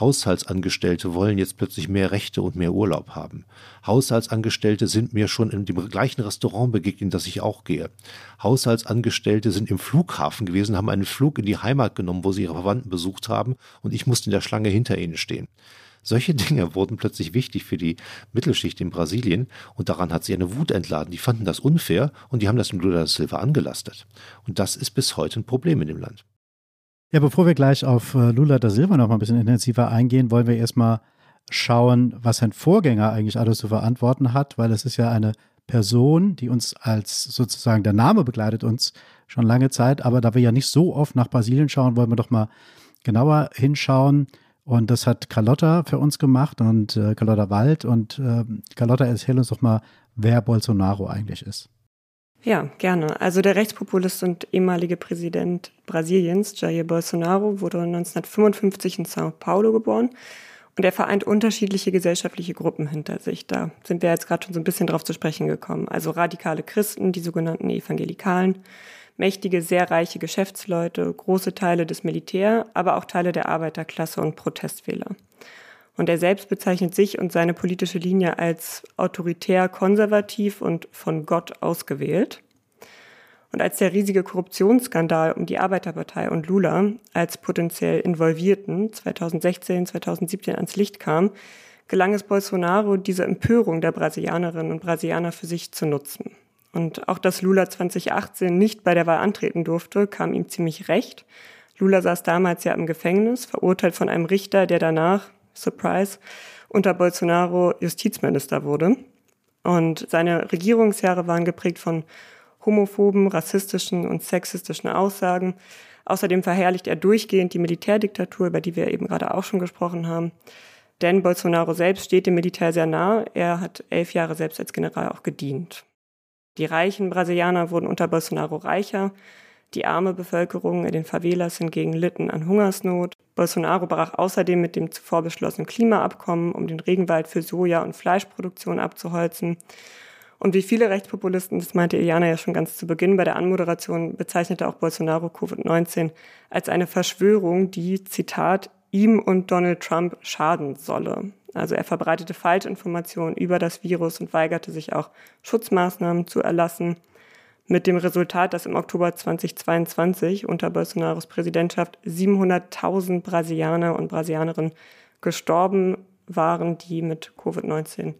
Haushaltsangestellte wollen jetzt plötzlich mehr Rechte und mehr Urlaub haben. Haushaltsangestellte sind mir schon in dem gleichen Restaurant begegnet, in das ich auch gehe. Haushaltsangestellte sind im Flughafen gewesen, haben einen Flug in die Heimat genommen, wo sie ihre Verwandten besucht haben, und ich musste in der Schlange hinter ihnen stehen. Solche Dinge wurden plötzlich wichtig für die Mittelschicht in Brasilien und daran hat sie eine Wut entladen. Die fanden das unfair und die haben das dem Lula da Silva angelastet. Und das ist bis heute ein Problem in dem Land. Ja, bevor wir gleich auf äh, Lula da Silva noch mal ein bisschen intensiver eingehen, wollen wir erstmal schauen, was sein Vorgänger eigentlich alles zu verantworten hat, weil es ist ja eine Person, die uns als sozusagen der Name begleitet uns schon lange Zeit, aber da wir ja nicht so oft nach Brasilien schauen, wollen wir doch mal genauer hinschauen. Und das hat Carlotta für uns gemacht und äh, Carlotta Wald. Und äh, Carlotta, erzähl uns doch mal, wer Bolsonaro eigentlich ist. Ja, gerne. Also der Rechtspopulist und ehemalige Präsident Brasiliens, Jair Bolsonaro, wurde 1955 in São Paulo geboren und er vereint unterschiedliche gesellschaftliche Gruppen hinter sich. Da sind wir jetzt gerade schon so ein bisschen drauf zu sprechen gekommen. Also radikale Christen, die sogenannten Evangelikalen, mächtige, sehr reiche Geschäftsleute, große Teile des Militär, aber auch Teile der Arbeiterklasse und Protestwähler. Und er selbst bezeichnet sich und seine politische Linie als autoritär konservativ und von Gott ausgewählt. Und als der riesige Korruptionsskandal um die Arbeiterpartei und Lula als potenziell Involvierten 2016, 2017 ans Licht kam, gelang es Bolsonaro, diese Empörung der Brasilianerinnen und Brasilianer für sich zu nutzen. Und auch dass Lula 2018 nicht bei der Wahl antreten durfte, kam ihm ziemlich recht. Lula saß damals ja im Gefängnis, verurteilt von einem Richter, der danach, Surprise, unter Bolsonaro Justizminister wurde. Und seine Regierungsjahre waren geprägt von homophoben, rassistischen und sexistischen Aussagen. Außerdem verherrlicht er durchgehend die Militärdiktatur, über die wir eben gerade auch schon gesprochen haben. Denn Bolsonaro selbst steht dem Militär sehr nah. Er hat elf Jahre selbst als General auch gedient. Die reichen Brasilianer wurden unter Bolsonaro reicher. Die arme Bevölkerung in den Favelas hingegen litten an Hungersnot. Bolsonaro brach außerdem mit dem zuvor beschlossenen Klimaabkommen, um den Regenwald für Soja- und Fleischproduktion abzuholzen. Und wie viele Rechtspopulisten, das meinte Iliana ja schon ganz zu Beginn bei der Anmoderation, bezeichnete auch Bolsonaro Covid-19 als eine Verschwörung, die, Zitat, ihm und Donald Trump schaden solle. Also er verbreitete Falschinformationen über das Virus und weigerte sich auch, Schutzmaßnahmen zu erlassen. Mit dem Resultat, dass im Oktober 2022 unter Bolsonaros Präsidentschaft 700.000 Brasilianer und Brasilianerinnen gestorben waren, die mit Covid-19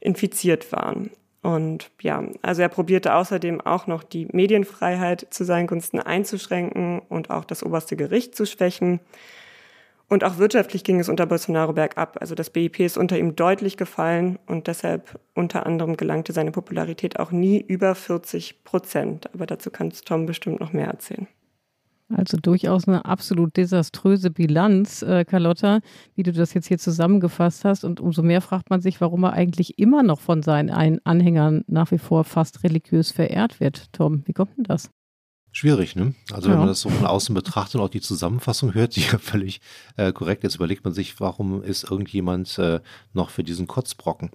infiziert waren. Und ja, also er probierte außerdem auch noch die Medienfreiheit zu seinen Gunsten einzuschränken und auch das oberste Gericht zu schwächen. Und auch wirtschaftlich ging es unter Bolsonaro bergab. Also das BIP ist unter ihm deutlich gefallen und deshalb unter anderem gelangte seine Popularität auch nie über 40 Prozent. Aber dazu kannst Tom bestimmt noch mehr erzählen. Also durchaus eine absolut desaströse Bilanz, äh, Carlotta, wie du das jetzt hier zusammengefasst hast. Und umso mehr fragt man sich, warum er eigentlich immer noch von seinen Anhängern nach wie vor fast religiös verehrt wird. Tom, wie kommt denn das? Schwierig, ne? Also wenn man das so von außen betrachtet und auch die Zusammenfassung hört, die ja völlig äh, korrekt ist, überlegt man sich, warum ist irgendjemand äh, noch für diesen Kotzbrocken?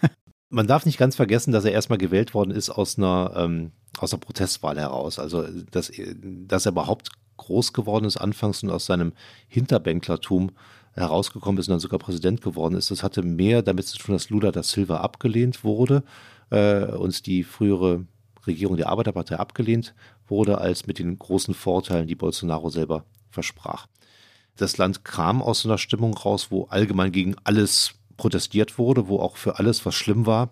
man darf nicht ganz vergessen, dass er erstmal gewählt worden ist aus einer, ähm, aus einer Protestwahl heraus. Also, dass, dass er überhaupt groß geworden ist anfangs und aus seinem Hinterbänklertum herausgekommen ist und dann sogar Präsident geworden ist, das hatte mehr damit zu tun, dass Lula da Silva abgelehnt wurde äh, und die frühere Regierung der Arbeiterpartei abgelehnt wurde, als mit den großen Vorteilen, die Bolsonaro selber versprach. Das Land kam aus so einer Stimmung raus, wo allgemein gegen alles protestiert wurde, wo auch für alles, was schlimm war,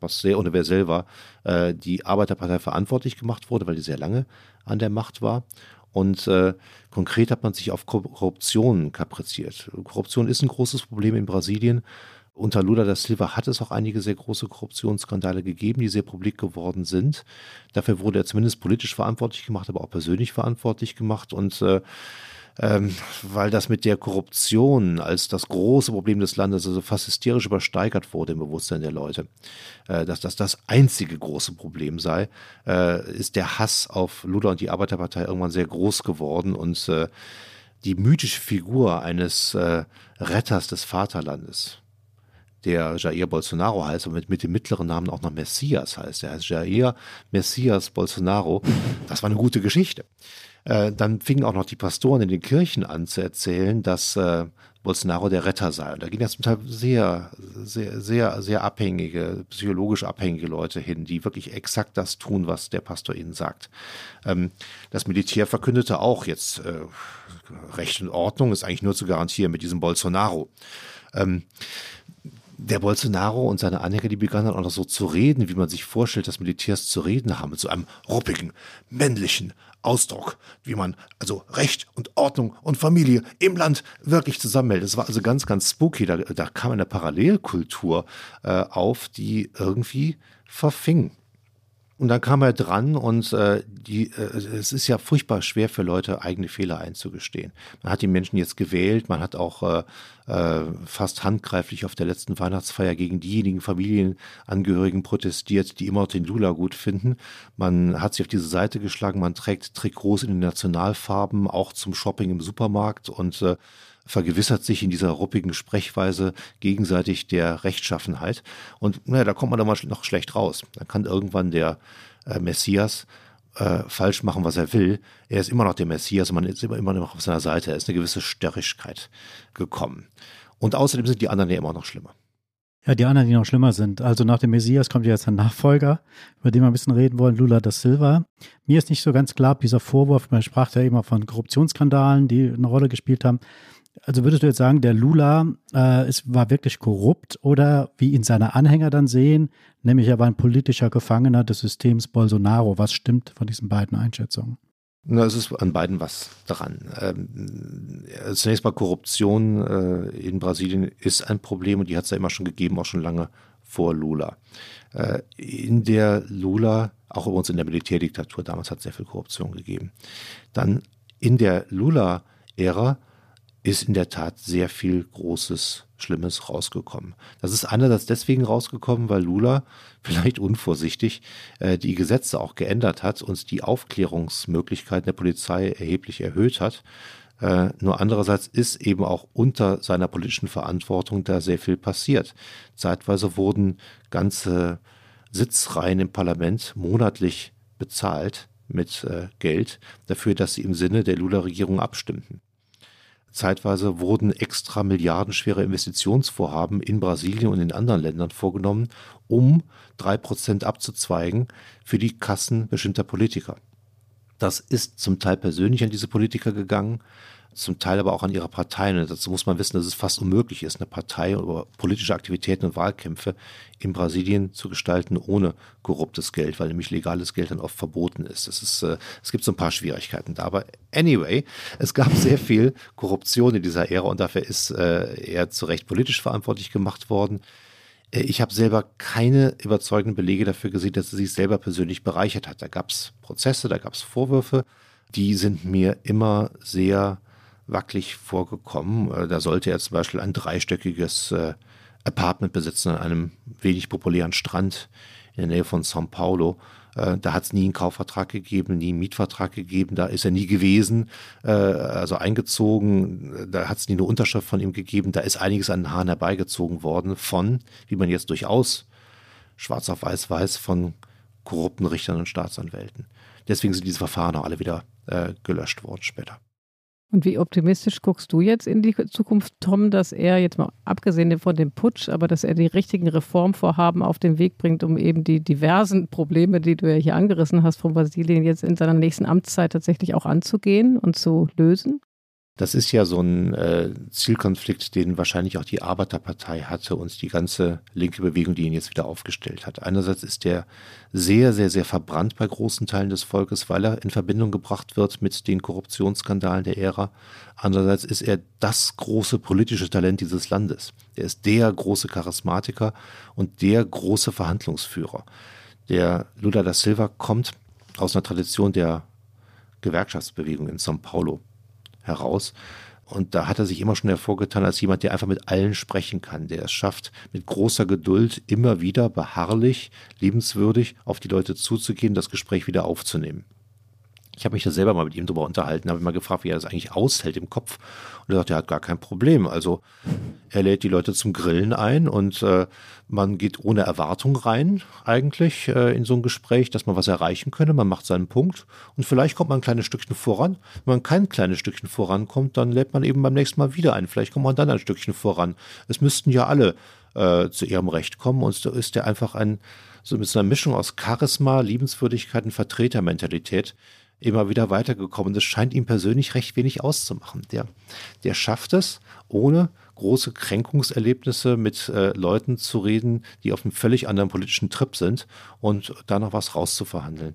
was sehr universell war, äh, die Arbeiterpartei verantwortlich gemacht wurde, weil die sehr lange an der Macht war. Und äh, konkret hat man sich auf Korruption kapriziert. Korruption ist ein großes Problem in Brasilien. Unter Lula da Silva hat es auch einige sehr große Korruptionsskandale gegeben, die sehr publik geworden sind. Dafür wurde er zumindest politisch verantwortlich gemacht, aber auch persönlich verantwortlich gemacht. Und äh, ähm, weil das mit der Korruption als das große Problem des Landes also fast hysterisch übersteigert wurde im Bewusstsein der Leute. Äh, dass das das einzige große Problem sei, äh, ist der Hass auf Lula und die Arbeiterpartei irgendwann sehr groß geworden und äh, die mythische Figur eines äh, Retters des Vaterlandes, der Jair Bolsonaro heißt und mit, mit dem mittleren Namen auch noch Messias heißt. Er heißt Jair Messias Bolsonaro. Das war eine gute Geschichte. Äh, dann fingen auch noch die Pastoren in den Kirchen an zu erzählen, dass äh, Bolsonaro der Retter sei. Und da gehen jetzt zum Teil sehr, sehr, sehr, sehr abhängige, psychologisch abhängige Leute hin, die wirklich exakt das tun, was der Pastor ihnen sagt. Ähm, das Militär verkündete auch jetzt äh, Recht und Ordnung ist eigentlich nur zu garantieren mit diesem Bolsonaro. Ähm, der Bolsonaro und seine Anhänger, die begannen dann auch noch so zu reden, wie man sich vorstellt, dass Militärs zu reden haben, mit so einem ruppigen, männlichen Ausdruck, wie man also Recht und Ordnung und Familie im Land wirklich zusammenhält. Das war also ganz, ganz spooky. Da, da kam eine Parallelkultur äh, auf, die irgendwie verfing. Und dann kam er dran und äh, die, äh, es ist ja furchtbar schwer für Leute, eigene Fehler einzugestehen. Man hat die Menschen jetzt gewählt, man hat auch äh, äh, fast handgreiflich auf der letzten Weihnachtsfeier gegen diejenigen Familienangehörigen protestiert, die immer noch den Lula gut finden. Man hat sich auf diese Seite geschlagen, man trägt Trikots in den Nationalfarben, auch zum Shopping im Supermarkt und äh, vergewissert sich in dieser ruppigen Sprechweise gegenseitig der Rechtschaffenheit. Und naja, da kommt man dann mal noch schlecht raus. Dann kann irgendwann der äh, Messias äh, falsch machen, was er will. Er ist immer noch der Messias man ist immer, immer noch auf seiner Seite. Er ist eine gewisse Störrigkeit gekommen. Und außerdem sind die anderen ja immer noch schlimmer. Ja, die anderen, die noch schlimmer sind. Also nach dem Messias kommt jetzt ein Nachfolger, über den wir ein bisschen reden wollen, Lula da Silva. Mir ist nicht so ganz klar, dieser Vorwurf, man sprach ja immer von Korruptionsskandalen, die eine Rolle gespielt haben. Also würdest du jetzt sagen, der Lula äh, ist, war wirklich korrupt oder wie ihn seine Anhänger dann sehen, nämlich er war ein politischer Gefangener des Systems Bolsonaro. Was stimmt von diesen beiden Einschätzungen? Na, es ist an beiden was dran. Ähm, zunächst mal Korruption äh, in Brasilien ist ein Problem und die hat es ja immer schon gegeben, auch schon lange vor Lula. Äh, in der Lula, auch übrigens in der Militärdiktatur damals hat es sehr viel Korruption gegeben. Dann in der Lula-Ära ist in der Tat sehr viel Großes, Schlimmes rausgekommen. Das ist einerseits deswegen rausgekommen, weil Lula vielleicht unvorsichtig äh, die Gesetze auch geändert hat und die Aufklärungsmöglichkeiten der Polizei erheblich erhöht hat. Äh, nur andererseits ist eben auch unter seiner politischen Verantwortung da sehr viel passiert. Zeitweise wurden ganze Sitzreihen im Parlament monatlich bezahlt mit äh, Geld dafür, dass sie im Sinne der Lula-Regierung abstimmten. Zeitweise wurden extra milliardenschwere Investitionsvorhaben in Brasilien und in anderen Ländern vorgenommen, um drei Prozent abzuzweigen für die Kassen bestimmter Politiker. Das ist zum Teil persönlich an diese Politiker gegangen, zum Teil aber auch an ihrer Parteien. Und dazu muss man wissen, dass es fast unmöglich ist, eine Partei oder politische Aktivitäten und Wahlkämpfe in Brasilien zu gestalten ohne korruptes Geld, weil nämlich legales Geld dann oft verboten ist. Es, ist, äh, es gibt so ein paar Schwierigkeiten da. Aber anyway, es gab sehr viel Korruption in dieser Ära und dafür ist äh, er zu Recht politisch verantwortlich gemacht worden. Äh, ich habe selber keine überzeugenden Belege dafür gesehen, dass er sich selber persönlich bereichert hat. Da gab es Prozesse, da gab es Vorwürfe, die sind mir immer sehr wackelig vorgekommen. Äh, da sollte er zum Beispiel ein dreistöckiges äh, Apartment besitzen an einem wenig populären Strand in der Nähe von São Paulo. Äh, da hat es nie einen Kaufvertrag gegeben, nie einen Mietvertrag gegeben, da ist er nie gewesen, also eingezogen, da hat es nie eine Unterschrift von ihm gegeben, da ist einiges an den Haaren herbeigezogen worden von, wie man jetzt durchaus schwarz auf weiß weiß, von korrupten Richtern und Staatsanwälten. Deswegen sind diese Verfahren auch alle wieder äh, gelöscht worden später. Und wie optimistisch guckst du jetzt in die Zukunft, Tom, dass er jetzt mal abgesehen von dem Putsch, aber dass er die richtigen Reformvorhaben auf den Weg bringt, um eben die diversen Probleme, die du ja hier angerissen hast von Brasilien, jetzt in seiner nächsten Amtszeit tatsächlich auch anzugehen und zu lösen? Das ist ja so ein äh, Zielkonflikt, den wahrscheinlich auch die Arbeiterpartei hatte und die ganze linke Bewegung, die ihn jetzt wieder aufgestellt hat. Einerseits ist der sehr, sehr, sehr verbrannt bei großen Teilen des Volkes, weil er in Verbindung gebracht wird mit den Korruptionsskandalen der Ära. Andererseits ist er das große politische Talent dieses Landes. Er ist der große Charismatiker und der große Verhandlungsführer. Der Lula da Silva kommt aus einer Tradition der Gewerkschaftsbewegung in São Paulo heraus. Und da hat er sich immer schon hervorgetan als jemand, der einfach mit allen sprechen kann, der es schafft, mit großer Geduld immer wieder beharrlich, liebenswürdig auf die Leute zuzugehen, das Gespräch wieder aufzunehmen. Ich habe mich da selber mal mit ihm drüber unterhalten, habe mal gefragt, wie er das eigentlich aushält im Kopf. Und er sagt, er hat gar kein Problem. Also er lädt die Leute zum Grillen ein und äh, man geht ohne Erwartung rein, eigentlich, äh, in so ein Gespräch, dass man was erreichen könne. Man macht seinen Punkt und vielleicht kommt man ein kleines Stückchen voran. Wenn man kein kleines Stückchen vorankommt, dann lädt man eben beim nächsten Mal wieder ein. Vielleicht kommt man dann ein Stückchen voran. Es müssten ja alle äh, zu ihrem Recht kommen und so ist er einfach ein, so mit so einer Mischung aus Charisma, Liebenswürdigkeit und Vertretermentalität immer wieder weitergekommen. Das scheint ihm persönlich recht wenig auszumachen. Der, der schafft es, ohne große Kränkungserlebnisse mit äh, Leuten zu reden, die auf einem völlig anderen politischen Trip sind und da noch was rauszuverhandeln.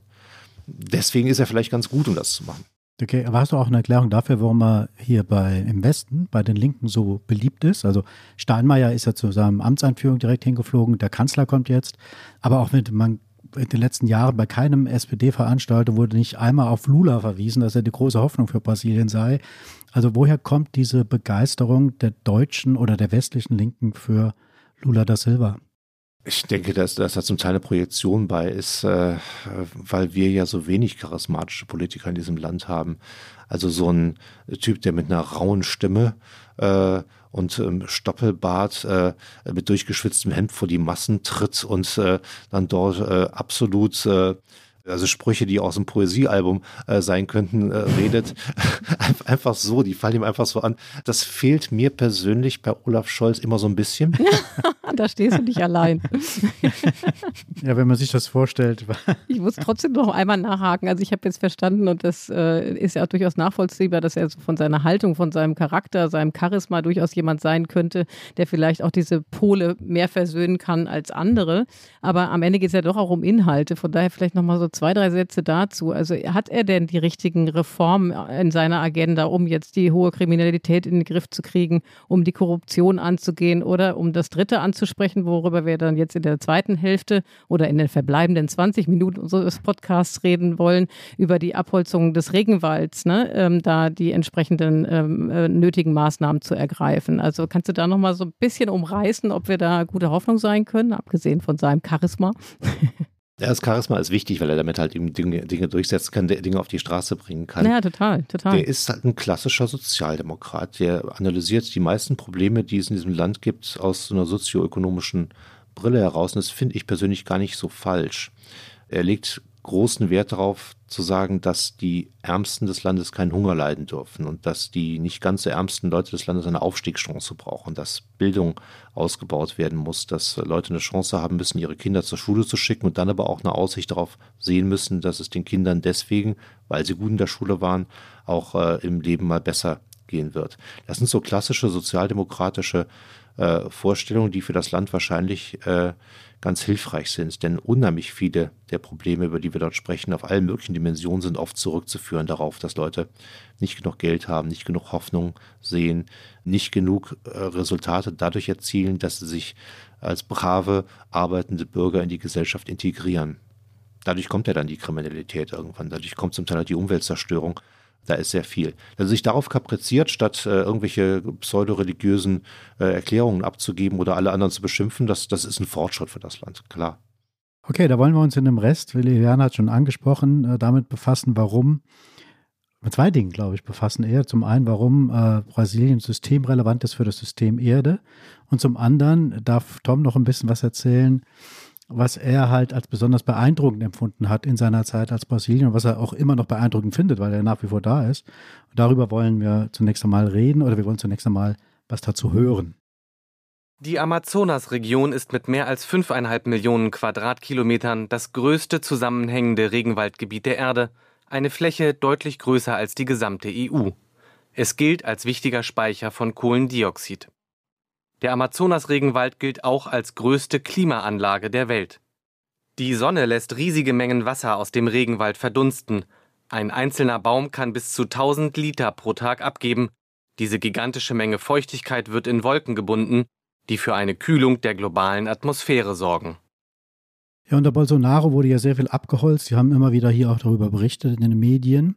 Deswegen ist er vielleicht ganz gut, um das zu machen. Okay, aber hast du auch eine Erklärung dafür, warum er hier bei, im Westen bei den Linken so beliebt ist? Also Steinmeier ist ja zu seinem Amtseinführung direkt hingeflogen, der Kanzler kommt jetzt, aber auch mit, man in den letzten Jahren bei keinem SPD-Veranstalter wurde nicht einmal auf Lula verwiesen, dass er die große Hoffnung für Brasilien sei. Also woher kommt diese Begeisterung der deutschen oder der westlichen Linken für Lula da Silva? Ich denke, dass, dass da zum Teil eine Projektion bei ist, äh, weil wir ja so wenig charismatische Politiker in diesem Land haben. Also so ein Typ, der mit einer rauen Stimme äh, und ähm, Stoppelbart äh, mit durchgeschwitztem Hemd vor die Massen tritt und äh, dann dort äh, absolut äh, also Sprüche, die aus dem Poesiealbum äh, sein könnten, äh, redet. einfach so, die fallen ihm einfach so an. Das fehlt mir persönlich bei Olaf Scholz immer so ein bisschen. da stehst du nicht allein. ja, wenn man sich das vorstellt. ich muss trotzdem noch einmal nachhaken. Also ich habe jetzt verstanden und das äh, ist ja auch durchaus nachvollziehbar, dass er so von seiner Haltung, von seinem Charakter, seinem Charisma durchaus jemand sein könnte, der vielleicht auch diese Pole mehr versöhnen kann als andere. Aber am Ende geht es ja doch auch um Inhalte. Von daher vielleicht nochmal so zwei, drei Sätze dazu. Also hat er denn die richtigen Reformen in seiner Agenda, um jetzt die hohe Kriminalität in den Griff zu kriegen, um die Korruption anzugehen oder um das Dritte anzusprechen, worüber wir dann jetzt in der zweiten Hälfte oder in den verbleibenden 20 Minuten unseres Podcasts reden wollen, über die Abholzung des Regenwalds, ne? Ähm, da die entsprechenden ähm, äh, nötigen Maßnahmen zu ergreifen. Also kannst du da nochmal so ein bisschen umreißen, ob wir da gute Hoffnung sein können, abgesehen von seinem Charisma? Ja, das Charisma ist wichtig, weil er damit halt eben Dinge, Dinge durchsetzen kann, Dinge auf die Straße bringen kann. Ja, total, total. Der ist halt ein klassischer Sozialdemokrat. Der analysiert die meisten Probleme, die es in diesem Land gibt, aus so einer sozioökonomischen Brille heraus. Und das finde ich persönlich gar nicht so falsch. Er legt großen Wert darauf zu sagen, dass die Ärmsten des Landes keinen Hunger leiden dürfen und dass die nicht ganz so ärmsten Leute des Landes eine Aufstiegschance brauchen, dass Bildung ausgebaut werden muss, dass Leute eine Chance haben müssen, ihre Kinder zur Schule zu schicken und dann aber auch eine Aussicht darauf sehen müssen, dass es den Kindern deswegen, weil sie gut in der Schule waren, auch äh, im Leben mal besser gehen wird. Das sind so klassische sozialdemokratische äh, Vorstellungen, die für das Land wahrscheinlich äh, ganz hilfreich sind. Denn unheimlich viele der Probleme, über die wir dort sprechen, auf allen möglichen Dimensionen sind oft zurückzuführen darauf, dass Leute nicht genug Geld haben, nicht genug Hoffnung sehen, nicht genug äh, Resultate dadurch erzielen, dass sie sich als brave, arbeitende Bürger in die Gesellschaft integrieren. Dadurch kommt ja dann die Kriminalität irgendwann, dadurch kommt zum Teil die Umweltzerstörung da ist sehr viel. Er sich darauf kapriziert, statt äh, irgendwelche pseudoreligiösen äh, Erklärungen abzugeben oder alle anderen zu beschimpfen, das, das ist ein Fortschritt für das Land, klar. Okay, da wollen wir uns in dem Rest, Willi Jana hat schon angesprochen, äh, damit befassen, warum, mit zwei Dingen, glaube ich, befassen eher. Zum einen, warum äh, Brasilien systemrelevant ist für das System Erde. Und zum anderen darf Tom noch ein bisschen was erzählen, was er halt als besonders beeindruckend empfunden hat in seiner Zeit als Brasilien und was er auch immer noch beeindruckend findet, weil er nach wie vor da ist. Und darüber wollen wir zunächst einmal reden oder wir wollen zunächst einmal was dazu hören. Die Amazonasregion ist mit mehr als 5,5 Millionen Quadratkilometern das größte zusammenhängende Regenwaldgebiet der Erde, eine Fläche deutlich größer als die gesamte EU. Es gilt als wichtiger Speicher von Kohlendioxid. Der Amazonas-Regenwald gilt auch als größte Klimaanlage der Welt. Die Sonne lässt riesige Mengen Wasser aus dem Regenwald verdunsten. Ein einzelner Baum kann bis zu 1000 Liter pro Tag abgeben. Diese gigantische Menge Feuchtigkeit wird in Wolken gebunden, die für eine Kühlung der globalen Atmosphäre sorgen. Ja, unter Bolsonaro wurde ja sehr viel abgeholzt. Sie haben immer wieder hier auch darüber berichtet in den Medien.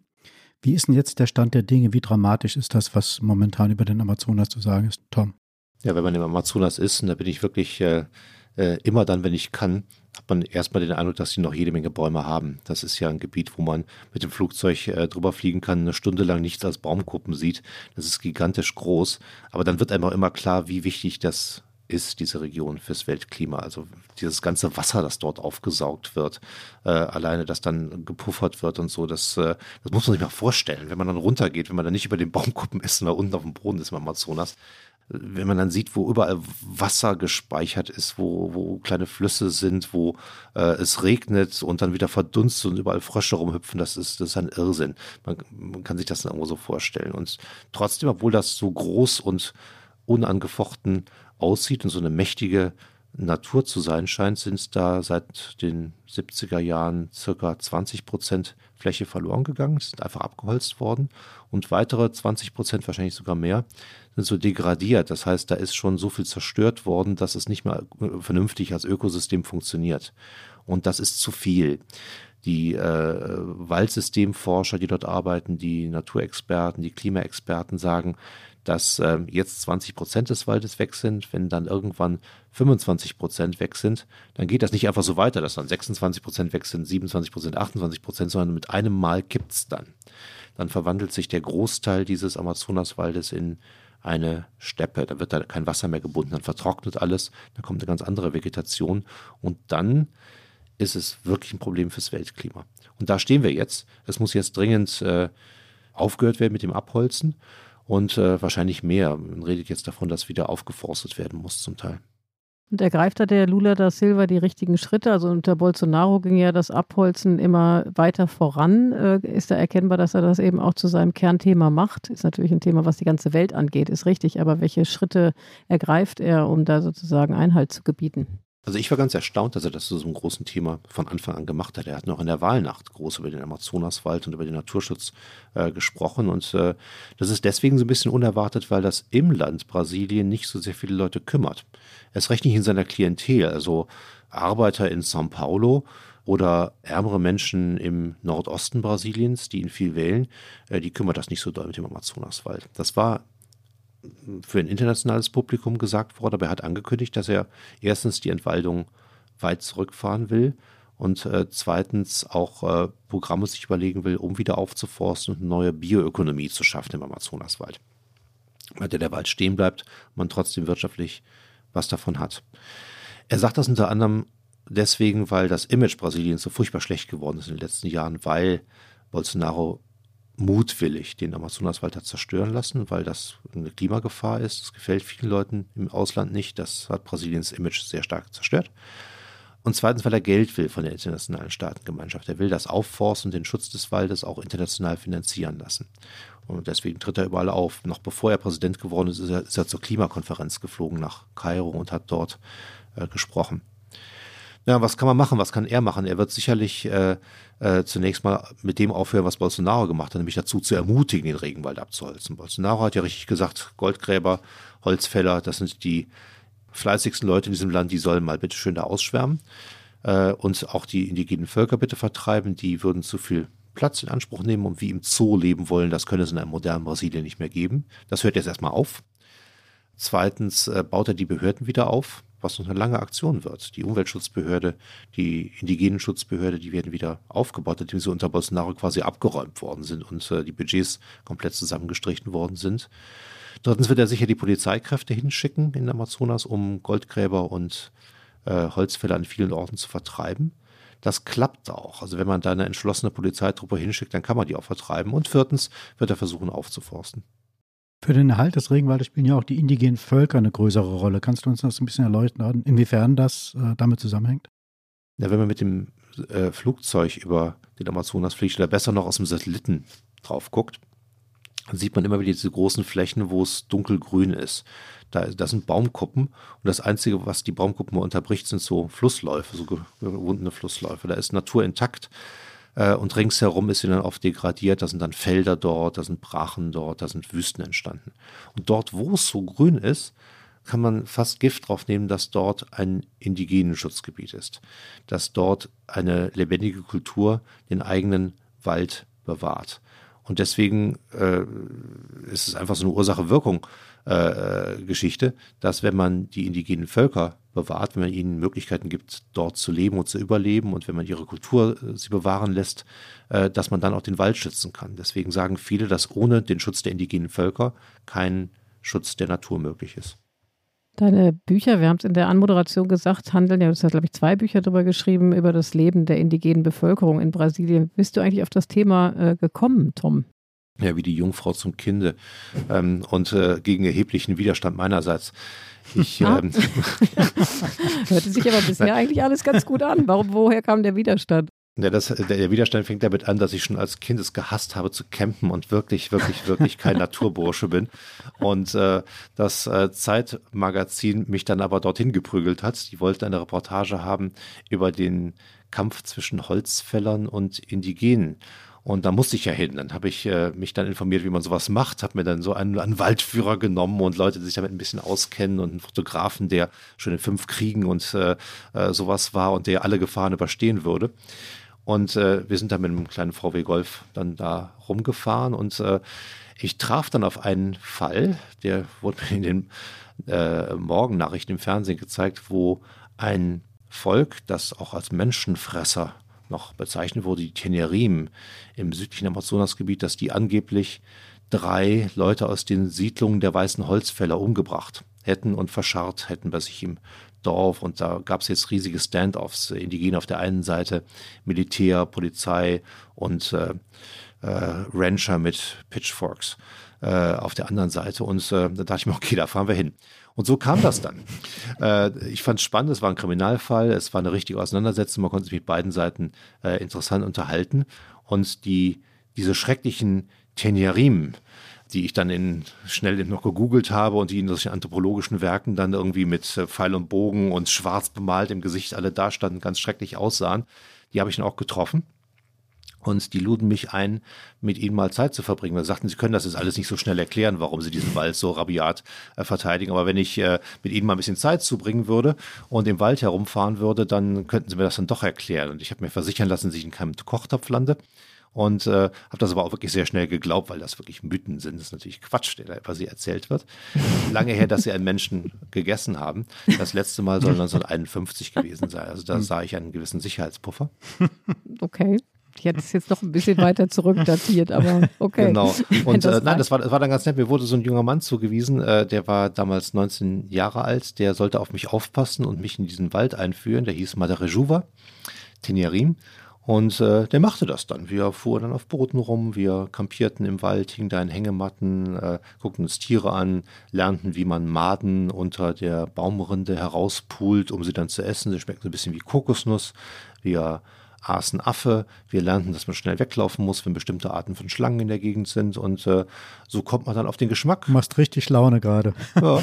Wie ist denn jetzt der Stand der Dinge? Wie dramatisch ist das, was momentan über den Amazonas zu sagen ist, Tom? Ja, wenn man im Amazonas ist, und da bin ich wirklich äh, äh, immer dann, wenn ich kann, hat man erstmal den Eindruck, dass sie noch jede Menge Bäume haben. Das ist ja ein Gebiet, wo man mit dem Flugzeug äh, drüber fliegen kann, eine Stunde lang nichts als Baumgruppen sieht. Das ist gigantisch groß. Aber dann wird einem auch immer klar, wie wichtig das ist, diese Region fürs Weltklima. Also dieses ganze Wasser, das dort aufgesaugt wird, äh, alleine, das dann gepuffert wird und so, das, äh, das muss man sich mal vorstellen. Wenn man dann runtergeht, wenn man dann nicht über den Baumkuppen ist, sondern unten auf dem Boden ist im Amazonas, wenn man dann sieht, wo überall Wasser gespeichert ist, wo, wo kleine Flüsse sind, wo äh, es regnet und dann wieder verdunstet und überall Frösche rumhüpfen, das ist, das ist ein Irrsinn. Man, man kann sich das irgendwo so vorstellen. Und trotzdem, obwohl das so groß und unangefochten aussieht und so eine mächtige Natur zu sein scheint, sind es da seit den 70er Jahren circa 20 Prozent Fläche verloren gegangen, sind einfach abgeholzt worden und weitere 20 Prozent, wahrscheinlich sogar mehr, sind so degradiert. Das heißt, da ist schon so viel zerstört worden, dass es nicht mehr vernünftig als Ökosystem funktioniert. Und das ist zu viel. Die äh, Waldsystemforscher, die dort arbeiten, die Naturexperten, die Klimaexperten sagen, dass äh, jetzt 20 Prozent des Waldes weg sind. Wenn dann irgendwann 25 Prozent weg sind, dann geht das nicht einfach so weiter, dass dann 26 Prozent weg sind, 27 Prozent, 28 Prozent, sondern mit einem Mal kippt es dann. Dann verwandelt sich der Großteil dieses Amazonaswaldes in eine Steppe. Da wird da kein Wasser mehr gebunden, dann vertrocknet alles, dann kommt eine ganz andere Vegetation und dann ist es wirklich ein Problem fürs Weltklima. Und da stehen wir jetzt. Es muss jetzt dringend äh, aufgehört werden mit dem Abholzen und äh, wahrscheinlich mehr. Man redet jetzt davon, dass wieder aufgeforstet werden muss zum Teil. Und ergreift da der Lula da Silva die richtigen Schritte? Also unter Bolsonaro ging ja das Abholzen immer weiter voran. Äh, ist da erkennbar, dass er das eben auch zu seinem Kernthema macht? Ist natürlich ein Thema, was die ganze Welt angeht, ist richtig. Aber welche Schritte ergreift er, um da sozusagen Einhalt zu gebieten? Also ich war ganz erstaunt, dass er das zu so einem großen Thema von Anfang an gemacht hat. Er hat noch in der Wahlnacht groß über den Amazonaswald und über den Naturschutz äh, gesprochen. Und äh, das ist deswegen so ein bisschen unerwartet, weil das im Land Brasilien nicht so sehr viele Leute kümmert. Er ist recht nicht in seiner Klientel. Also Arbeiter in São Paulo oder ärmere Menschen im Nordosten Brasiliens, die ihn viel wählen, äh, die kümmert das nicht so doll mit dem Amazonaswald. Das war für ein internationales Publikum gesagt worden, aber er hat angekündigt, dass er erstens die Entwaldung weit zurückfahren will und äh, zweitens auch äh, Programme sich überlegen will, um wieder aufzuforsten und eine neue Bioökonomie zu schaffen im Amazonaswald. Bei der der Wald stehen bleibt, man trotzdem wirtschaftlich was davon hat. Er sagt das unter anderem deswegen, weil das Image Brasiliens so furchtbar schlecht geworden ist in den letzten Jahren, weil Bolsonaro mutwillig den Amazonaswald hat zerstören lassen, weil das eine Klimagefahr ist. Das gefällt vielen Leuten im Ausland nicht. Das hat Brasiliens Image sehr stark zerstört. Und zweitens, weil er Geld will von der internationalen Staatengemeinschaft. Er will das Aufforsten und den Schutz des Waldes auch international finanzieren lassen. Und deswegen tritt er überall auf. Noch bevor er Präsident geworden ist, ist er, ist er zur Klimakonferenz geflogen nach Kairo und hat dort äh, gesprochen. Ja, was kann man machen? Was kann er machen? Er wird sicherlich äh, äh, zunächst mal mit dem aufhören, was Bolsonaro gemacht hat, nämlich dazu zu ermutigen, den Regenwald abzuholzen. Bolsonaro hat ja richtig gesagt, Goldgräber, Holzfäller, das sind die fleißigsten Leute in diesem Land, die sollen mal bitte schön da ausschwärmen äh, und auch die indigenen Völker bitte vertreiben, die würden zu viel Platz in Anspruch nehmen und wie im Zoo leben wollen, das könnte es in einem modernen Brasilien nicht mehr geben. Das hört jetzt erstmal auf. Zweitens äh, baut er die Behörden wieder auf was noch eine lange Aktion wird. Die Umweltschutzbehörde, die indigenen Schutzbehörde, die werden wieder aufgebaut, indem sie unter Bolsonaro quasi abgeräumt worden sind und äh, die Budgets komplett zusammengestrichen worden sind. Drittens wird er sicher die Polizeikräfte hinschicken in Amazonas, um Goldgräber und äh, Holzfäller an vielen Orten zu vertreiben. Das klappt auch. Also wenn man da eine entschlossene Polizeitruppe hinschickt, dann kann man die auch vertreiben. Und viertens wird er versuchen aufzuforsten. Für den Erhalt des Regenwaldes spielen ja auch die indigenen Völker eine größere Rolle. Kannst du uns das ein bisschen erleuchten, inwiefern das äh, damit zusammenhängt? Ja, wenn man mit dem äh, Flugzeug über den Amazonas fliegt oder besser noch aus dem Satelliten drauf guckt, dann sieht man immer wieder diese großen Flächen, wo es dunkelgrün ist. Da, das sind Baumkuppen und das Einzige, was die Baumkuppen unterbricht, sind so Flussläufe, so gewundene Flussläufe. Da ist Natur intakt. Äh, und ringsherum ist sie dann oft degradiert. Da sind dann Felder dort, da sind Brachen dort, da sind Wüsten entstanden. Und dort, wo es so grün ist, kann man fast Gift drauf nehmen, dass dort ein indigenen Schutzgebiet ist, dass dort eine lebendige Kultur den eigenen Wald bewahrt. Und deswegen äh, ist es einfach so eine Ursache-Wirkung-Geschichte, äh, dass wenn man die indigenen Völker bewahrt, wenn man ihnen Möglichkeiten gibt, dort zu leben und zu überleben und wenn man ihre Kultur äh, sie bewahren lässt, äh, dass man dann auch den Wald schützen kann. Deswegen sagen viele, dass ohne den Schutz der indigenen Völker kein Schutz der Natur möglich ist. Deine Bücher, wir haben es in der Anmoderation gesagt, handeln ja, du hast, glaube ich, zwei Bücher darüber geschrieben, über das Leben der indigenen Bevölkerung in Brasilien. Bist du eigentlich auf das Thema äh, gekommen, Tom? Ja, wie die Jungfrau zum Kinde ähm, und äh, gegen erheblichen Widerstand meinerseits. Ich, ah. ähm, Hörte sich aber bisher eigentlich alles ganz gut an. Warum, woher kam der Widerstand? Ja, das, der Widerstand fängt damit an, dass ich schon als Kind es gehasst habe zu campen und wirklich, wirklich, wirklich kein Naturbursche bin. Und äh, das äh, Zeitmagazin mich dann aber dorthin geprügelt hat. Die wollten eine Reportage haben über den Kampf zwischen Holzfällern und Indigenen. Und da musste ich ja hin. Dann habe ich äh, mich dann informiert, wie man sowas macht, habe mir dann so einen, einen, Waldführer genommen und Leute, die sich damit ein bisschen auskennen und einen Fotografen, der schon in fünf Kriegen und äh, äh, sowas war und der alle Gefahren überstehen würde. Und äh, wir sind dann mit einem kleinen VW Golf dann da rumgefahren und äh, ich traf dann auf einen Fall, der wurde mir in den äh, Morgennachrichten im Fernsehen gezeigt, wo ein Volk, das auch als Menschenfresser noch bezeichnet wurde, die Tenerim im südlichen Amazonasgebiet, dass die angeblich drei Leute aus den Siedlungen der weißen Holzfäller umgebracht hätten und verscharrt hätten bei sich im Dorf. Und da gab es jetzt riesige Standoffs, Indigene auf der einen Seite, Militär, Polizei und äh, äh, Rancher mit Pitchforks äh, auf der anderen Seite. Und äh, da dachte ich mir, okay, da fahren wir hin. Und so kam das dann. Äh, ich fand es spannend, es war ein Kriminalfall, es war eine richtige Auseinandersetzung, man konnte sich mit beiden Seiten äh, interessant unterhalten. Und die, diese schrecklichen Tenyarim, die ich dann in, schnell noch gegoogelt habe und die in solchen anthropologischen Werken dann irgendwie mit äh, Pfeil und Bogen und schwarz bemalt im Gesicht alle dastanden, ganz schrecklich aussahen, die habe ich dann auch getroffen. Und die luden mich ein, mit ihnen mal Zeit zu verbringen. Sie sagten, sie können das jetzt alles nicht so schnell erklären, warum sie diesen Wald so rabiat äh, verteidigen. Aber wenn ich äh, mit ihnen mal ein bisschen Zeit zubringen würde und im Wald herumfahren würde, dann könnten sie mir das dann doch erklären. Und ich habe mir versichern lassen, dass ich in keinem Kochtopf lande. Und äh, habe das aber auch wirklich sehr schnell geglaubt, weil das wirklich Mythen sind. Das ist natürlich Quatsch, der da über sie erzählt wird. Lange her, dass sie einen Menschen gegessen haben. Das letzte Mal soll 1951 gewesen sein. Also da sah ich einen gewissen Sicherheitspuffer. Okay. Ich hätte es jetzt noch ein bisschen weiter zurückdatiert, aber okay. Genau. Und das, äh, nein, das war, das war dann ganz nett. Mir wurde so ein junger Mann zugewiesen, äh, der war damals 19 Jahre alt, der sollte auf mich aufpassen und mich in diesen Wald einführen. Der hieß Madare Juva, Tenierim. Und äh, der machte das dann. Wir fuhren dann auf Booten rum, wir kampierten im Wald, hingen da in Hängematten, äh, guckten uns Tiere an, lernten, wie man Maden unter der Baumrinde herauspult, um sie dann zu essen. Sie schmecken so ein bisschen wie Kokosnuss. Wir aßen Affe. Wir lernten, dass man schnell weglaufen muss, wenn bestimmte Arten von Schlangen in der Gegend sind. Und äh, so kommt man dann auf den Geschmack. Du machst richtig Laune gerade. Ja.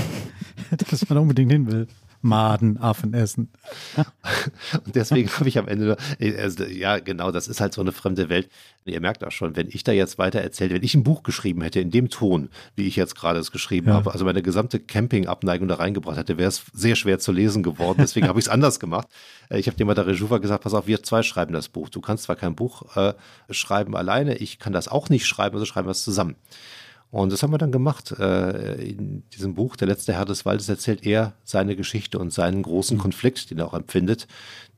dass man unbedingt hin will. Madenaffen essen. Und deswegen habe ich am Ende, also, ja genau, das ist halt so eine fremde Welt. Ihr merkt auch schon, wenn ich da jetzt weiter erzähle, wenn ich ein Buch geschrieben hätte in dem Ton, wie ich jetzt gerade es geschrieben ja. habe, also meine gesamte Camping-Abneigung da reingebracht hätte, wäre es sehr schwer zu lesen geworden. Deswegen habe ich es anders gemacht. Ich habe dem mal der Rejuva gesagt, pass auf, wir zwei schreiben das Buch. Du kannst zwar kein Buch äh, schreiben alleine, ich kann das auch nicht schreiben, also schreiben wir es zusammen. Und das haben wir dann gemacht. Äh, in diesem Buch, Der letzte Herr des Waldes, erzählt er seine Geschichte und seinen großen mhm. Konflikt, den er auch empfindet.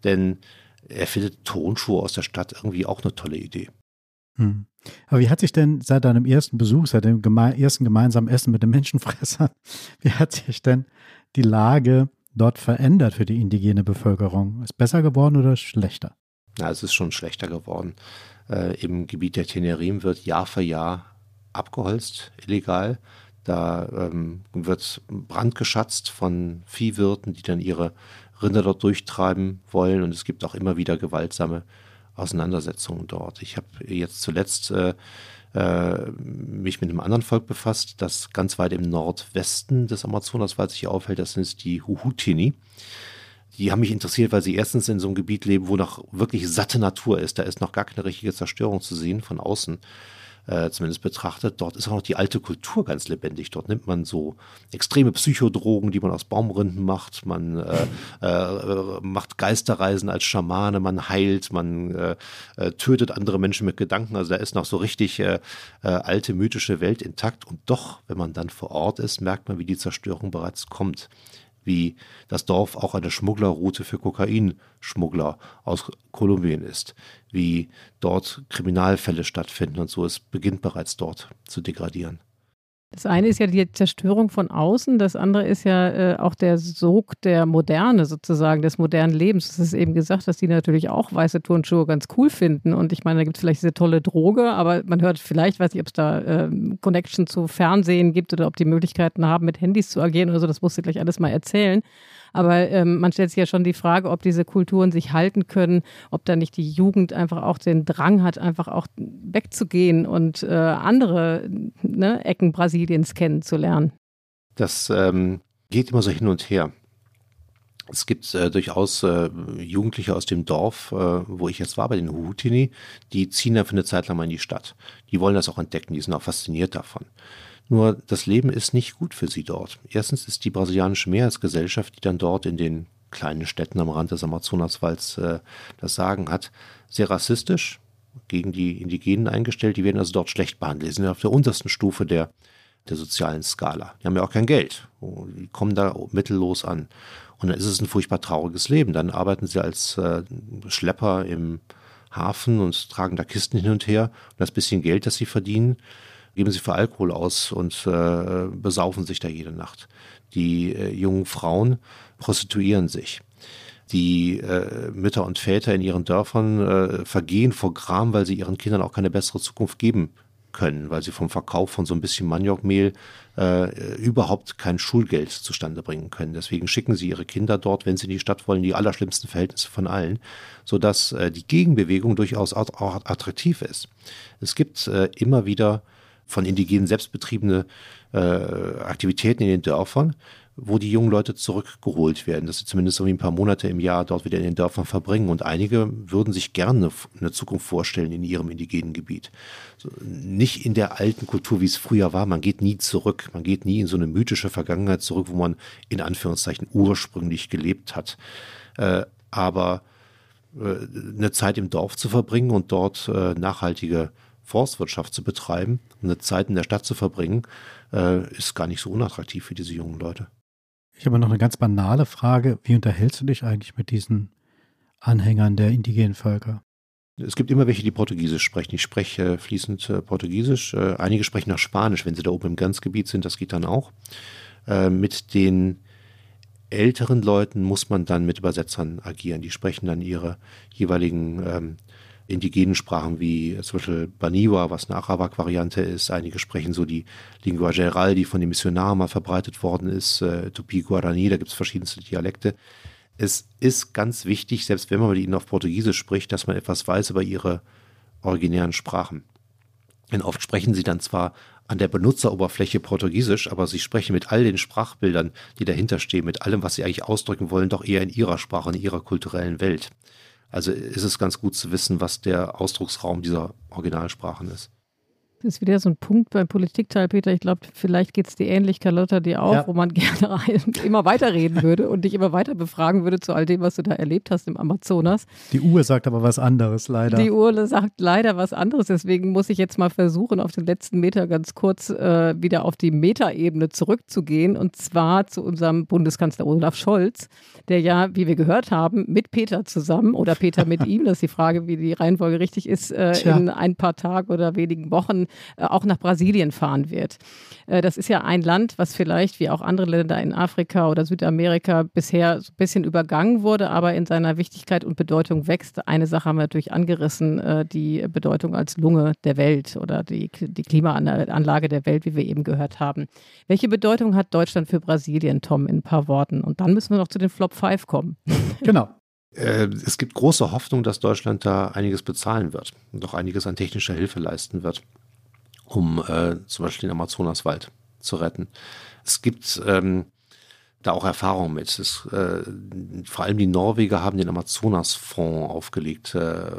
Denn er findet Tonschuhe aus der Stadt irgendwie auch eine tolle Idee. Hm. Aber wie hat sich denn seit deinem ersten Besuch, seit dem geme ersten gemeinsamen Essen mit dem Menschenfresser, wie hat sich denn die Lage dort verändert für die indigene Bevölkerung? Ist besser geworden oder schlechter? Ja, es ist schon schlechter geworden. Äh, Im Gebiet der Tenerim wird Jahr für Jahr abgeholzt, illegal. Da ähm, wird Brand geschatzt von Viehwirten, die dann ihre Rinder dort durchtreiben wollen. Und es gibt auch immer wieder gewaltsame Auseinandersetzungen dort. Ich habe jetzt zuletzt äh, äh, mich mit einem anderen Volk befasst, das ganz weit im Nordwesten des Amazonaswalds sich aufhält. Das sind die Huhutini. Die haben mich interessiert, weil sie erstens in so einem Gebiet leben, wo noch wirklich satte Natur ist. Da ist noch gar keine richtige Zerstörung zu sehen von außen äh, zumindest betrachtet. Dort ist auch noch die alte Kultur ganz lebendig. Dort nimmt man so extreme Psychodrogen, die man aus Baumrinden macht. Man äh, äh, macht Geisterreisen als Schamane, man heilt, man äh, äh, tötet andere Menschen mit Gedanken. Also da ist noch so richtig äh, alte mythische Welt intakt. Und doch, wenn man dann vor Ort ist, merkt man, wie die Zerstörung bereits kommt wie das Dorf auch eine Schmugglerroute für Kokainschmuggler aus Kolumbien ist, wie dort Kriminalfälle stattfinden und so. Es beginnt bereits dort zu degradieren. Das eine ist ja die Zerstörung von außen, das andere ist ja äh, auch der Sog der Moderne sozusagen, des modernen Lebens. Es ist eben gesagt, dass die natürlich auch weiße Turnschuhe ganz cool finden. Und ich meine, da gibt es vielleicht diese tolle Droge, aber man hört vielleicht, weiß nicht, ob es da äh, Connection zu Fernsehen gibt oder ob die Möglichkeiten haben, mit Handys zu agieren oder so. Das musst du gleich alles mal erzählen. Aber ähm, man stellt sich ja schon die Frage, ob diese Kulturen sich halten können, ob da nicht die Jugend einfach auch den Drang hat, einfach auch wegzugehen und äh, andere ne, Ecken Brasiliens kennenzulernen. Das ähm, geht immer so hin und her. Es gibt äh, durchaus äh, Jugendliche aus dem Dorf, äh, wo ich jetzt war, bei den Huhutini, die ziehen dann für eine Zeit lang mal in die Stadt. Die wollen das auch entdecken, die sind auch fasziniert davon. Nur das Leben ist nicht gut für sie dort. Erstens ist die brasilianische Mehrheitsgesellschaft, die dann dort in den kleinen Städten am Rand des Amazonaswalds äh, das Sagen hat, sehr rassistisch gegen die Indigenen eingestellt. Die werden also dort schlecht behandelt. Die sind auf der untersten Stufe der, der sozialen Skala. Die haben ja auch kein Geld. Die kommen da mittellos an. Und dann ist es ein furchtbar trauriges Leben. Dann arbeiten sie als äh, Schlepper im Hafen und tragen da Kisten hin und her. Und das bisschen Geld, das sie verdienen, geben sie für Alkohol aus und äh, besaufen sich da jede Nacht. Die äh, jungen Frauen prostituieren sich. Die äh, Mütter und Väter in ihren Dörfern äh, vergehen vor Gram, weil sie ihren Kindern auch keine bessere Zukunft geben können, weil sie vom Verkauf von so ein bisschen Maniokmehl äh, überhaupt kein Schulgeld zustande bringen können. Deswegen schicken sie ihre Kinder dort, wenn sie in die Stadt wollen, die allerschlimmsten Verhältnisse von allen, sodass äh, die Gegenbewegung durchaus auch attraktiv ist. Es gibt äh, immer wieder von Indigenen selbstbetriebene äh, Aktivitäten in den Dörfern, wo die jungen Leute zurückgeholt werden, dass sie zumindest irgendwie ein paar Monate im Jahr dort wieder in den Dörfern verbringen. Und einige würden sich gerne eine Zukunft vorstellen in ihrem indigenen Gebiet. So, nicht in der alten Kultur, wie es früher war. Man geht nie zurück. Man geht nie in so eine mythische Vergangenheit zurück, wo man in Anführungszeichen ursprünglich gelebt hat. Äh, aber äh, eine Zeit im Dorf zu verbringen und dort äh, nachhaltige Forstwirtschaft zu betreiben, eine Zeit in der Stadt zu verbringen, äh, ist gar nicht so unattraktiv für diese jungen Leute. Ich habe noch eine ganz banale Frage. Wie unterhältst du dich eigentlich mit diesen Anhängern der indigenen Völker? Es gibt immer welche, die Portugiesisch sprechen. Ich spreche fließend äh, Portugiesisch. Äh, einige sprechen auch Spanisch, wenn sie da oben im Grenzgebiet sind. Das geht dann auch. Äh, mit den älteren Leuten muss man dann mit Übersetzern agieren. Die sprechen dann ihre jeweiligen ähm, indigenen Sprachen wie zum Beispiel Baniwa, was eine Arawak-Variante ist. Einige sprechen so die Lingua Geral, die von den Missionaren mal verbreitet worden ist, äh, Tupi-Guarani, da gibt es verschiedenste Dialekte. Es ist ganz wichtig, selbst wenn man mit ihnen auf Portugiesisch spricht, dass man etwas weiß über ihre originären Sprachen. Denn oft sprechen sie dann zwar an der Benutzeroberfläche Portugiesisch, aber sie sprechen mit all den Sprachbildern, die dahinter stehen, mit allem, was sie eigentlich ausdrücken wollen, doch eher in ihrer Sprache, in ihrer kulturellen Welt. Also ist es ganz gut zu wissen, was der Ausdrucksraum dieser Originalsprachen ist. Das ist wieder so ein Punkt beim Politikteil, Peter. Ich glaube, vielleicht geht es dir ähnlich, Carlotta, dir auch, ja. wo man gerne immer weiterreden würde und dich immer weiter befragen würde zu all dem, was du da erlebt hast im Amazonas. Die Uhr sagt aber was anderes, leider. Die Uhr sagt leider was anderes. Deswegen muss ich jetzt mal versuchen, auf den letzten Meter ganz kurz äh, wieder auf die Metaebene zurückzugehen und zwar zu unserem Bundeskanzler Olaf Scholz, der ja, wie wir gehört haben, mit Peter zusammen oder Peter mit ihm, das ist die Frage, wie die Reihenfolge richtig ist, äh, in ein paar Tagen oder wenigen Wochen auch nach Brasilien fahren wird. Äh, das ist ja ein Land, was vielleicht wie auch andere Länder in Afrika oder Südamerika bisher so ein bisschen übergangen wurde, aber in seiner Wichtigkeit und Bedeutung wächst. Eine Sache haben wir natürlich angerissen, äh, die Bedeutung als Lunge der Welt oder die, die Klimaanlage der Welt, wie wir eben gehört haben. Welche Bedeutung hat Deutschland für Brasilien, Tom, in ein paar Worten? Und dann müssen wir noch zu den Flop 5 kommen. Genau. Es gibt große Hoffnung, dass Deutschland da einiges bezahlen wird und auch einiges an technischer Hilfe leisten wird um äh, zum Beispiel den Amazonaswald zu retten. Es gibt ähm, da auch Erfahrungen mit. Es, äh, vor allem die Norweger haben den Amazonasfonds aufgelegt äh,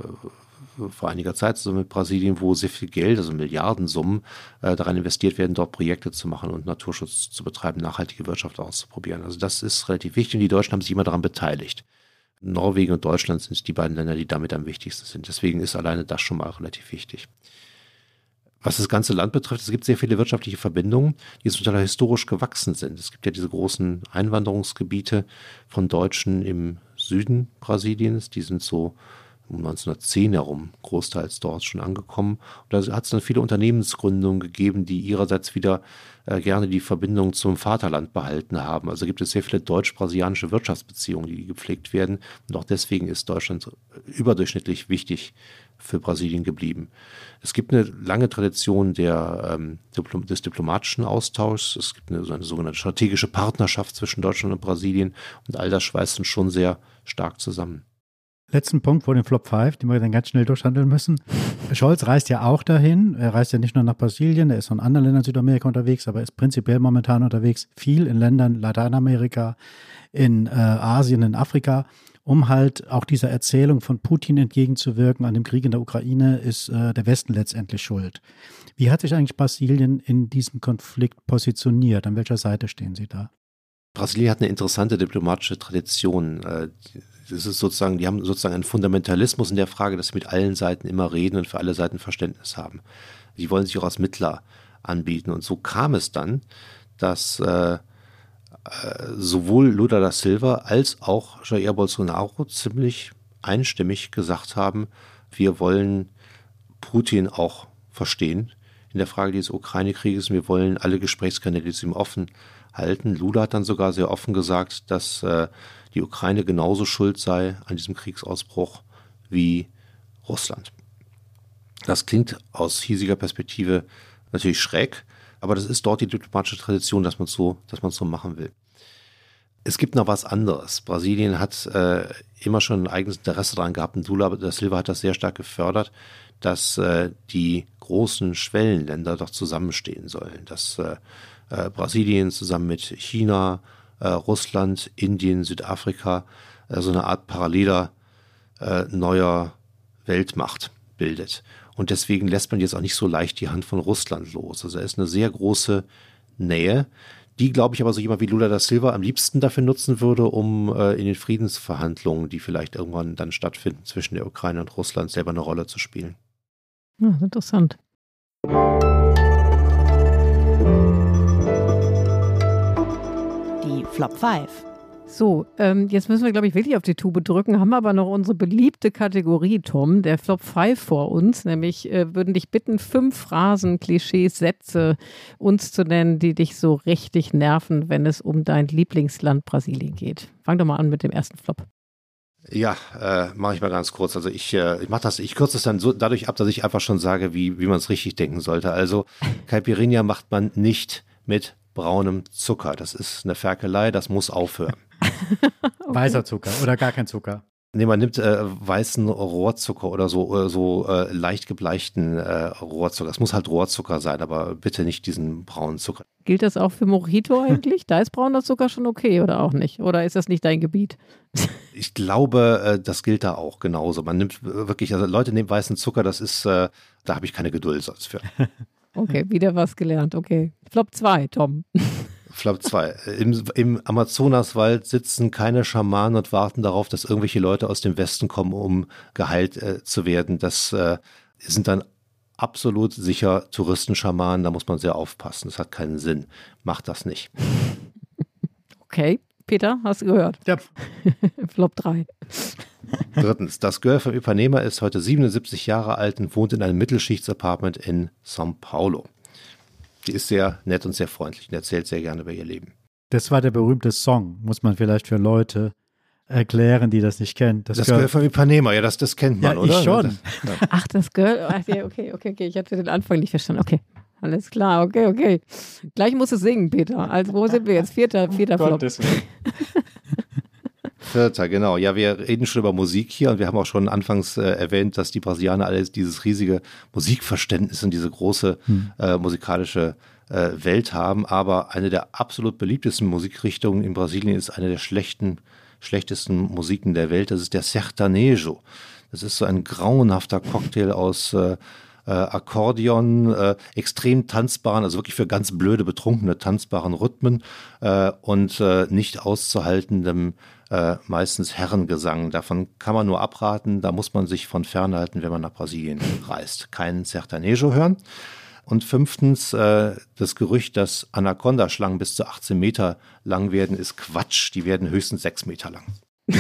vor einiger Zeit, so mit Brasilien, wo sehr viel Geld, also Milliardensummen, äh, daran investiert werden, dort Projekte zu machen und Naturschutz zu betreiben, nachhaltige Wirtschaft auszuprobieren. Also das ist relativ wichtig und die Deutschen haben sich immer daran beteiligt. Norwegen und Deutschland sind die beiden Länder, die damit am wichtigsten sind. Deswegen ist alleine das schon mal relativ wichtig. Was das ganze Land betrifft, es gibt sehr viele wirtschaftliche Verbindungen, die zum Teil historisch gewachsen sind. Es gibt ja diese großen Einwanderungsgebiete von Deutschen im Süden Brasiliens, die sind so um 1910 herum großteils dort schon angekommen. Und da hat es dann viele Unternehmensgründungen gegeben, die ihrerseits wieder äh, gerne die Verbindung zum Vaterland behalten haben. Also gibt es sehr viele deutsch-brasilianische Wirtschaftsbeziehungen, die gepflegt werden. Und auch deswegen ist Deutschland überdurchschnittlich wichtig für Brasilien geblieben. Es gibt eine lange Tradition der, ähm, des diplomatischen Austauschs. Es gibt eine, so eine sogenannte strategische Partnerschaft zwischen Deutschland und Brasilien. Und all das schweißt uns schon sehr stark zusammen. Letzten Punkt vor dem Flop 5, den wir dann ganz schnell durchhandeln müssen. Scholz reist ja auch dahin. Er reist ja nicht nur nach Brasilien, er ist in anderen Ländern Südamerika unterwegs, aber ist prinzipiell momentan unterwegs, viel in Ländern Lateinamerika, in äh, Asien, in Afrika um halt auch dieser Erzählung von Putin entgegenzuwirken, an dem Krieg in der Ukraine ist äh, der Westen letztendlich schuld. Wie hat sich eigentlich Brasilien in diesem Konflikt positioniert? An welcher Seite stehen Sie da? Brasilien hat eine interessante diplomatische Tradition. Äh, das ist sozusagen, die haben sozusagen einen Fundamentalismus in der Frage, dass sie mit allen Seiten immer reden und für alle Seiten Verständnis haben. Die wollen sich auch als Mittler anbieten. Und so kam es dann, dass äh, sowohl Lula da Silva als auch Jair Bolsonaro ziemlich einstimmig gesagt haben, wir wollen Putin auch verstehen in der Frage dieses Ukraine-Krieges. Wir wollen alle Gesprächskanäle zu ihm offen halten. Lula hat dann sogar sehr offen gesagt, dass äh, die Ukraine genauso schuld sei an diesem Kriegsausbruch wie Russland. Das klingt aus hiesiger Perspektive natürlich schräg, aber das ist dort die diplomatische Tradition, dass man so, dass man so machen will. Es gibt noch was anderes. Brasilien hat äh, immer schon ein eigenes Interesse daran gehabt und Lula da Silva hat das sehr stark gefördert, dass äh, die großen Schwellenländer doch zusammenstehen sollen. Dass äh, äh Brasilien zusammen mit China, äh, Russland, Indien, Südafrika äh, so eine Art paralleler neuer Weltmacht bildet. Und deswegen lässt man jetzt auch nicht so leicht die Hand von Russland los. Also er ist eine sehr große Nähe, die, glaube ich, aber so jemand wie Lula da Silva am liebsten dafür nutzen würde, um äh, in den Friedensverhandlungen, die vielleicht irgendwann dann stattfinden zwischen der Ukraine und Russland, selber eine Rolle zu spielen. Ja, interessant. Die Flop 5. So, ähm, jetzt müssen wir, glaube ich, wirklich auf die Tube drücken, haben aber noch unsere beliebte Kategorie, Tom, der Flop 5 vor uns, nämlich äh, würden dich bitten, fünf Phrasen, Klischees, Sätze uns zu nennen, die dich so richtig nerven, wenn es um dein Lieblingsland Brasilien geht. Fang doch mal an mit dem ersten Flop. Ja, äh, mache ich mal ganz kurz. Also ich, äh, ich mache das, ich kürze es dann so dadurch ab, dass ich einfach schon sage, wie, wie man es richtig denken sollte. Also Caipirinha macht man nicht mit braunem Zucker. Das ist eine Ferkelei, das muss aufhören. okay. Weißer Zucker oder gar kein Zucker. Nee, man nimmt äh, weißen Rohrzucker oder so, äh, so äh, leicht gebleichten äh, Rohrzucker. Es muss halt Rohrzucker sein, aber bitte nicht diesen braunen Zucker. Gilt das auch für Mojito eigentlich? da ist brauner Zucker schon okay oder auch nicht? Oder ist das nicht dein Gebiet? ich glaube, äh, das gilt da auch genauso. Man nimmt wirklich, also Leute nehmen weißen Zucker, das ist, äh, da habe ich keine Geduld sonst für. okay, wieder was gelernt. Okay. Flop 2, Tom. Flop 2. Im, Im Amazonaswald sitzen keine Schamanen und warten darauf, dass irgendwelche Leute aus dem Westen kommen, um geheilt äh, zu werden. Das äh, sind dann absolut sicher Touristenschamanen. Da muss man sehr aufpassen. Das hat keinen Sinn. Macht das nicht. Okay. Peter, hast du gehört? Ja. Flop 3. Drittens, das Girl vom Ipanema ist heute 77 Jahre alt und wohnt in einem Mittelschichtsapartment in São Paulo. Die ist sehr nett und sehr freundlich und erzählt sehr gerne über ihr Leben. Das war der berühmte Song, muss man vielleicht für Leute erklären, die das nicht kennen. Das, das Girl, Girl von Ipanema, ja, das, das kennt man, ja, oder? Ich schon. Ach, das Girl, okay, okay, okay, ich hatte den Anfang nicht verstanden. Okay, alles klar, okay, okay. Gleich muss es singen, Peter. Also, wo sind wir jetzt? Vierter, vierter oh, Flop. Vierter, genau. Ja, wir reden schon über Musik hier und wir haben auch schon anfangs äh, erwähnt, dass die Brasilianer alles dieses riesige Musikverständnis und diese große hm. äh, musikalische äh, Welt haben. Aber eine der absolut beliebtesten Musikrichtungen in Brasilien ist eine der schlechten, schlechtesten Musiken der Welt. Das ist der Sertanejo. Das ist so ein grauenhafter Cocktail aus äh, äh, Akkordeon, äh, extrem tanzbaren, also wirklich für ganz blöde, betrunkene tanzbaren Rhythmen äh, und äh, nicht auszuhaltendem äh, meistens Herrengesang. Davon kann man nur abraten, da muss man sich von fernhalten, wenn man nach Brasilien reist. Keinen Sertanejo hören. Und fünftens, äh, das Gerücht, dass Anaconda-Schlangen bis zu 18 Meter lang werden, ist Quatsch. Die werden höchstens 6 Meter lang.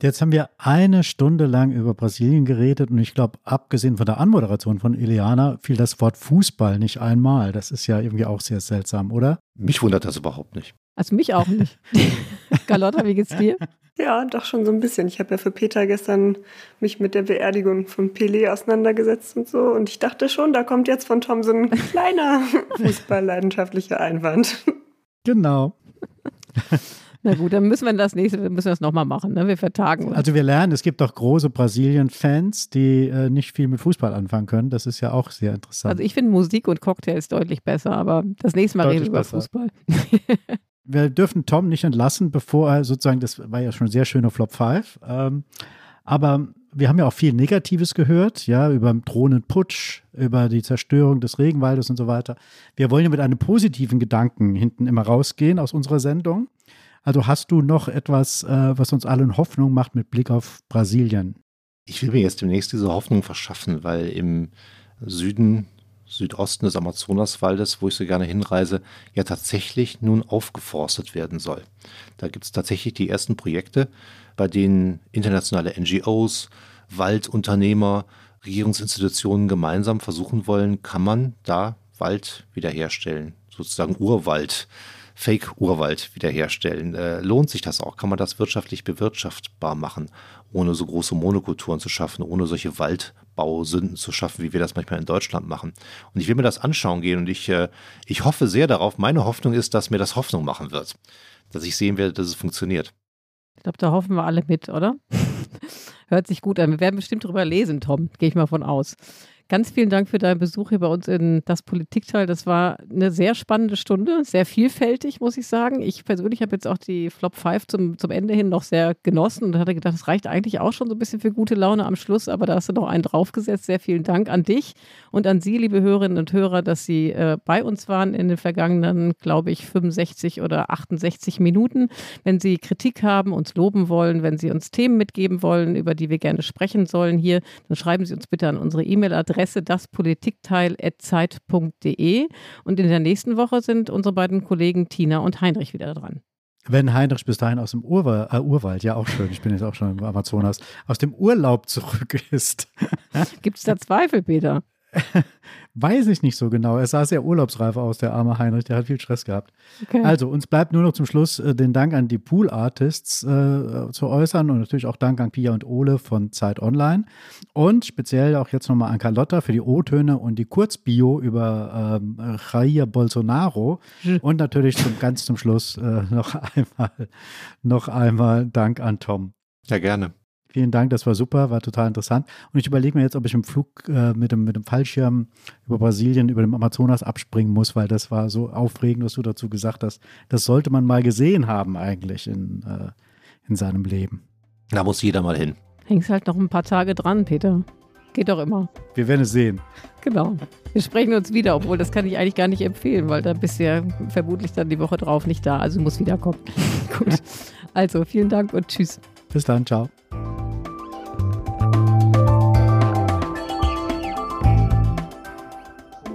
Jetzt haben wir eine Stunde lang über Brasilien geredet und ich glaube, abgesehen von der Anmoderation von Ileana, fiel das Wort Fußball nicht einmal. Das ist ja irgendwie auch sehr seltsam, oder? Mich wundert das überhaupt nicht. Also mich auch nicht. Carlotta, wie geht's dir? Ja, doch schon so ein bisschen. Ich habe ja für Peter gestern mich mit der Beerdigung von Pelé auseinandergesetzt und so. Und ich dachte schon, da kommt jetzt von Tom so ein kleiner fußballleidenschaftlicher Einwand. Genau. Na gut, dann müssen wir das nächste, müssen wir das nochmal machen. Ne? Wir vertagen. Also wir lernen, es gibt auch große Brasilien-Fans, die äh, nicht viel mit Fußball anfangen können. Das ist ja auch sehr interessant. Also ich finde Musik und Cocktails deutlich besser, aber das nächste Mal reden wir über besser. Fußball. Wir dürfen Tom nicht entlassen, bevor er sozusagen, das war ja schon sehr schöner Flop 5, ähm, aber wir haben ja auch viel Negatives gehört, ja, über Drohnenputsch, über die Zerstörung des Regenwaldes und so weiter. Wir wollen ja mit einem positiven Gedanken hinten immer rausgehen aus unserer Sendung. Also hast du noch etwas, äh, was uns allen Hoffnung macht mit Blick auf Brasilien? Ich will mir jetzt demnächst diese Hoffnung verschaffen, weil im Süden, Südosten des Amazonaswaldes, wo ich so gerne hinreise, ja tatsächlich nun aufgeforstet werden soll. Da gibt es tatsächlich die ersten Projekte, bei denen internationale NGOs, Waldunternehmer, Regierungsinstitutionen gemeinsam versuchen wollen, kann man da Wald wiederherstellen, sozusagen Urwald Fake-Urwald wiederherstellen. Äh, lohnt sich das auch? Kann man das wirtschaftlich bewirtschaftbar machen, ohne so große Monokulturen zu schaffen, ohne solche Waldbausünden zu schaffen, wie wir das manchmal in Deutschland machen? Und ich will mir das anschauen gehen und ich, äh, ich hoffe sehr darauf. Meine Hoffnung ist, dass mir das Hoffnung machen wird, dass ich sehen werde, dass es funktioniert. Ich glaube, da hoffen wir alle mit, oder? Hört sich gut an. Wir werden bestimmt drüber lesen, Tom. Gehe ich mal von aus. Ganz vielen Dank für deinen Besuch hier bei uns in das Politikteil. Das war eine sehr spannende Stunde, sehr vielfältig, muss ich sagen. Ich persönlich habe jetzt auch die Flop 5 zum, zum Ende hin noch sehr genossen und hatte gedacht, das reicht eigentlich auch schon so ein bisschen für gute Laune am Schluss, aber da hast du noch einen draufgesetzt. Sehr vielen Dank an dich und an Sie, liebe Hörerinnen und Hörer, dass Sie äh, bei uns waren in den vergangenen, glaube ich, 65 oder 68 Minuten. Wenn Sie Kritik haben, uns loben wollen, wenn Sie uns Themen mitgeben wollen, über die wir gerne sprechen sollen hier, dann schreiben Sie uns bitte an unsere E-Mail-Adresse Adresse daspolitikteil.zeit.de. Und in der nächsten Woche sind unsere beiden Kollegen Tina und Heinrich wieder dran. wenn Heinrich bis dahin aus dem Urwald, äh, Urwald, ja auch schön, ich bin jetzt auch schon im Amazonas, aus dem Urlaub zurück ist. Gibt es da Zweifel, Peter? Weiß ich nicht so genau. Er sah sehr urlaubsreif aus, der arme Heinrich. Der hat viel Stress gehabt. Okay. Also, uns bleibt nur noch zum Schluss äh, den Dank an die Pool Artists äh, zu äußern und natürlich auch Dank an Pia und Ole von Zeit Online. Und speziell auch jetzt nochmal an Carlotta für die O-Töne und die Kurzbio über ähm, Jair Bolsonaro. und natürlich zum, ganz zum Schluss äh, noch einmal, noch einmal Dank an Tom. Ja, gerne. Vielen Dank, das war super, war total interessant. Und ich überlege mir jetzt, ob ich im Flug äh, mit, dem, mit dem Fallschirm über Brasilien, über dem Amazonas abspringen muss, weil das war so aufregend, was du dazu gesagt hast. Das sollte man mal gesehen haben eigentlich in, äh, in seinem Leben. Da muss jeder mal hin. Hängst halt noch ein paar Tage dran, Peter. Geht doch immer. Wir werden es sehen. Genau. Wir sprechen uns wieder, obwohl das kann ich eigentlich gar nicht empfehlen, weil da bist du ja vermutlich dann die Woche drauf nicht da. Also muss wiederkommen. Gut. Also vielen Dank und tschüss. Bis dann, ciao.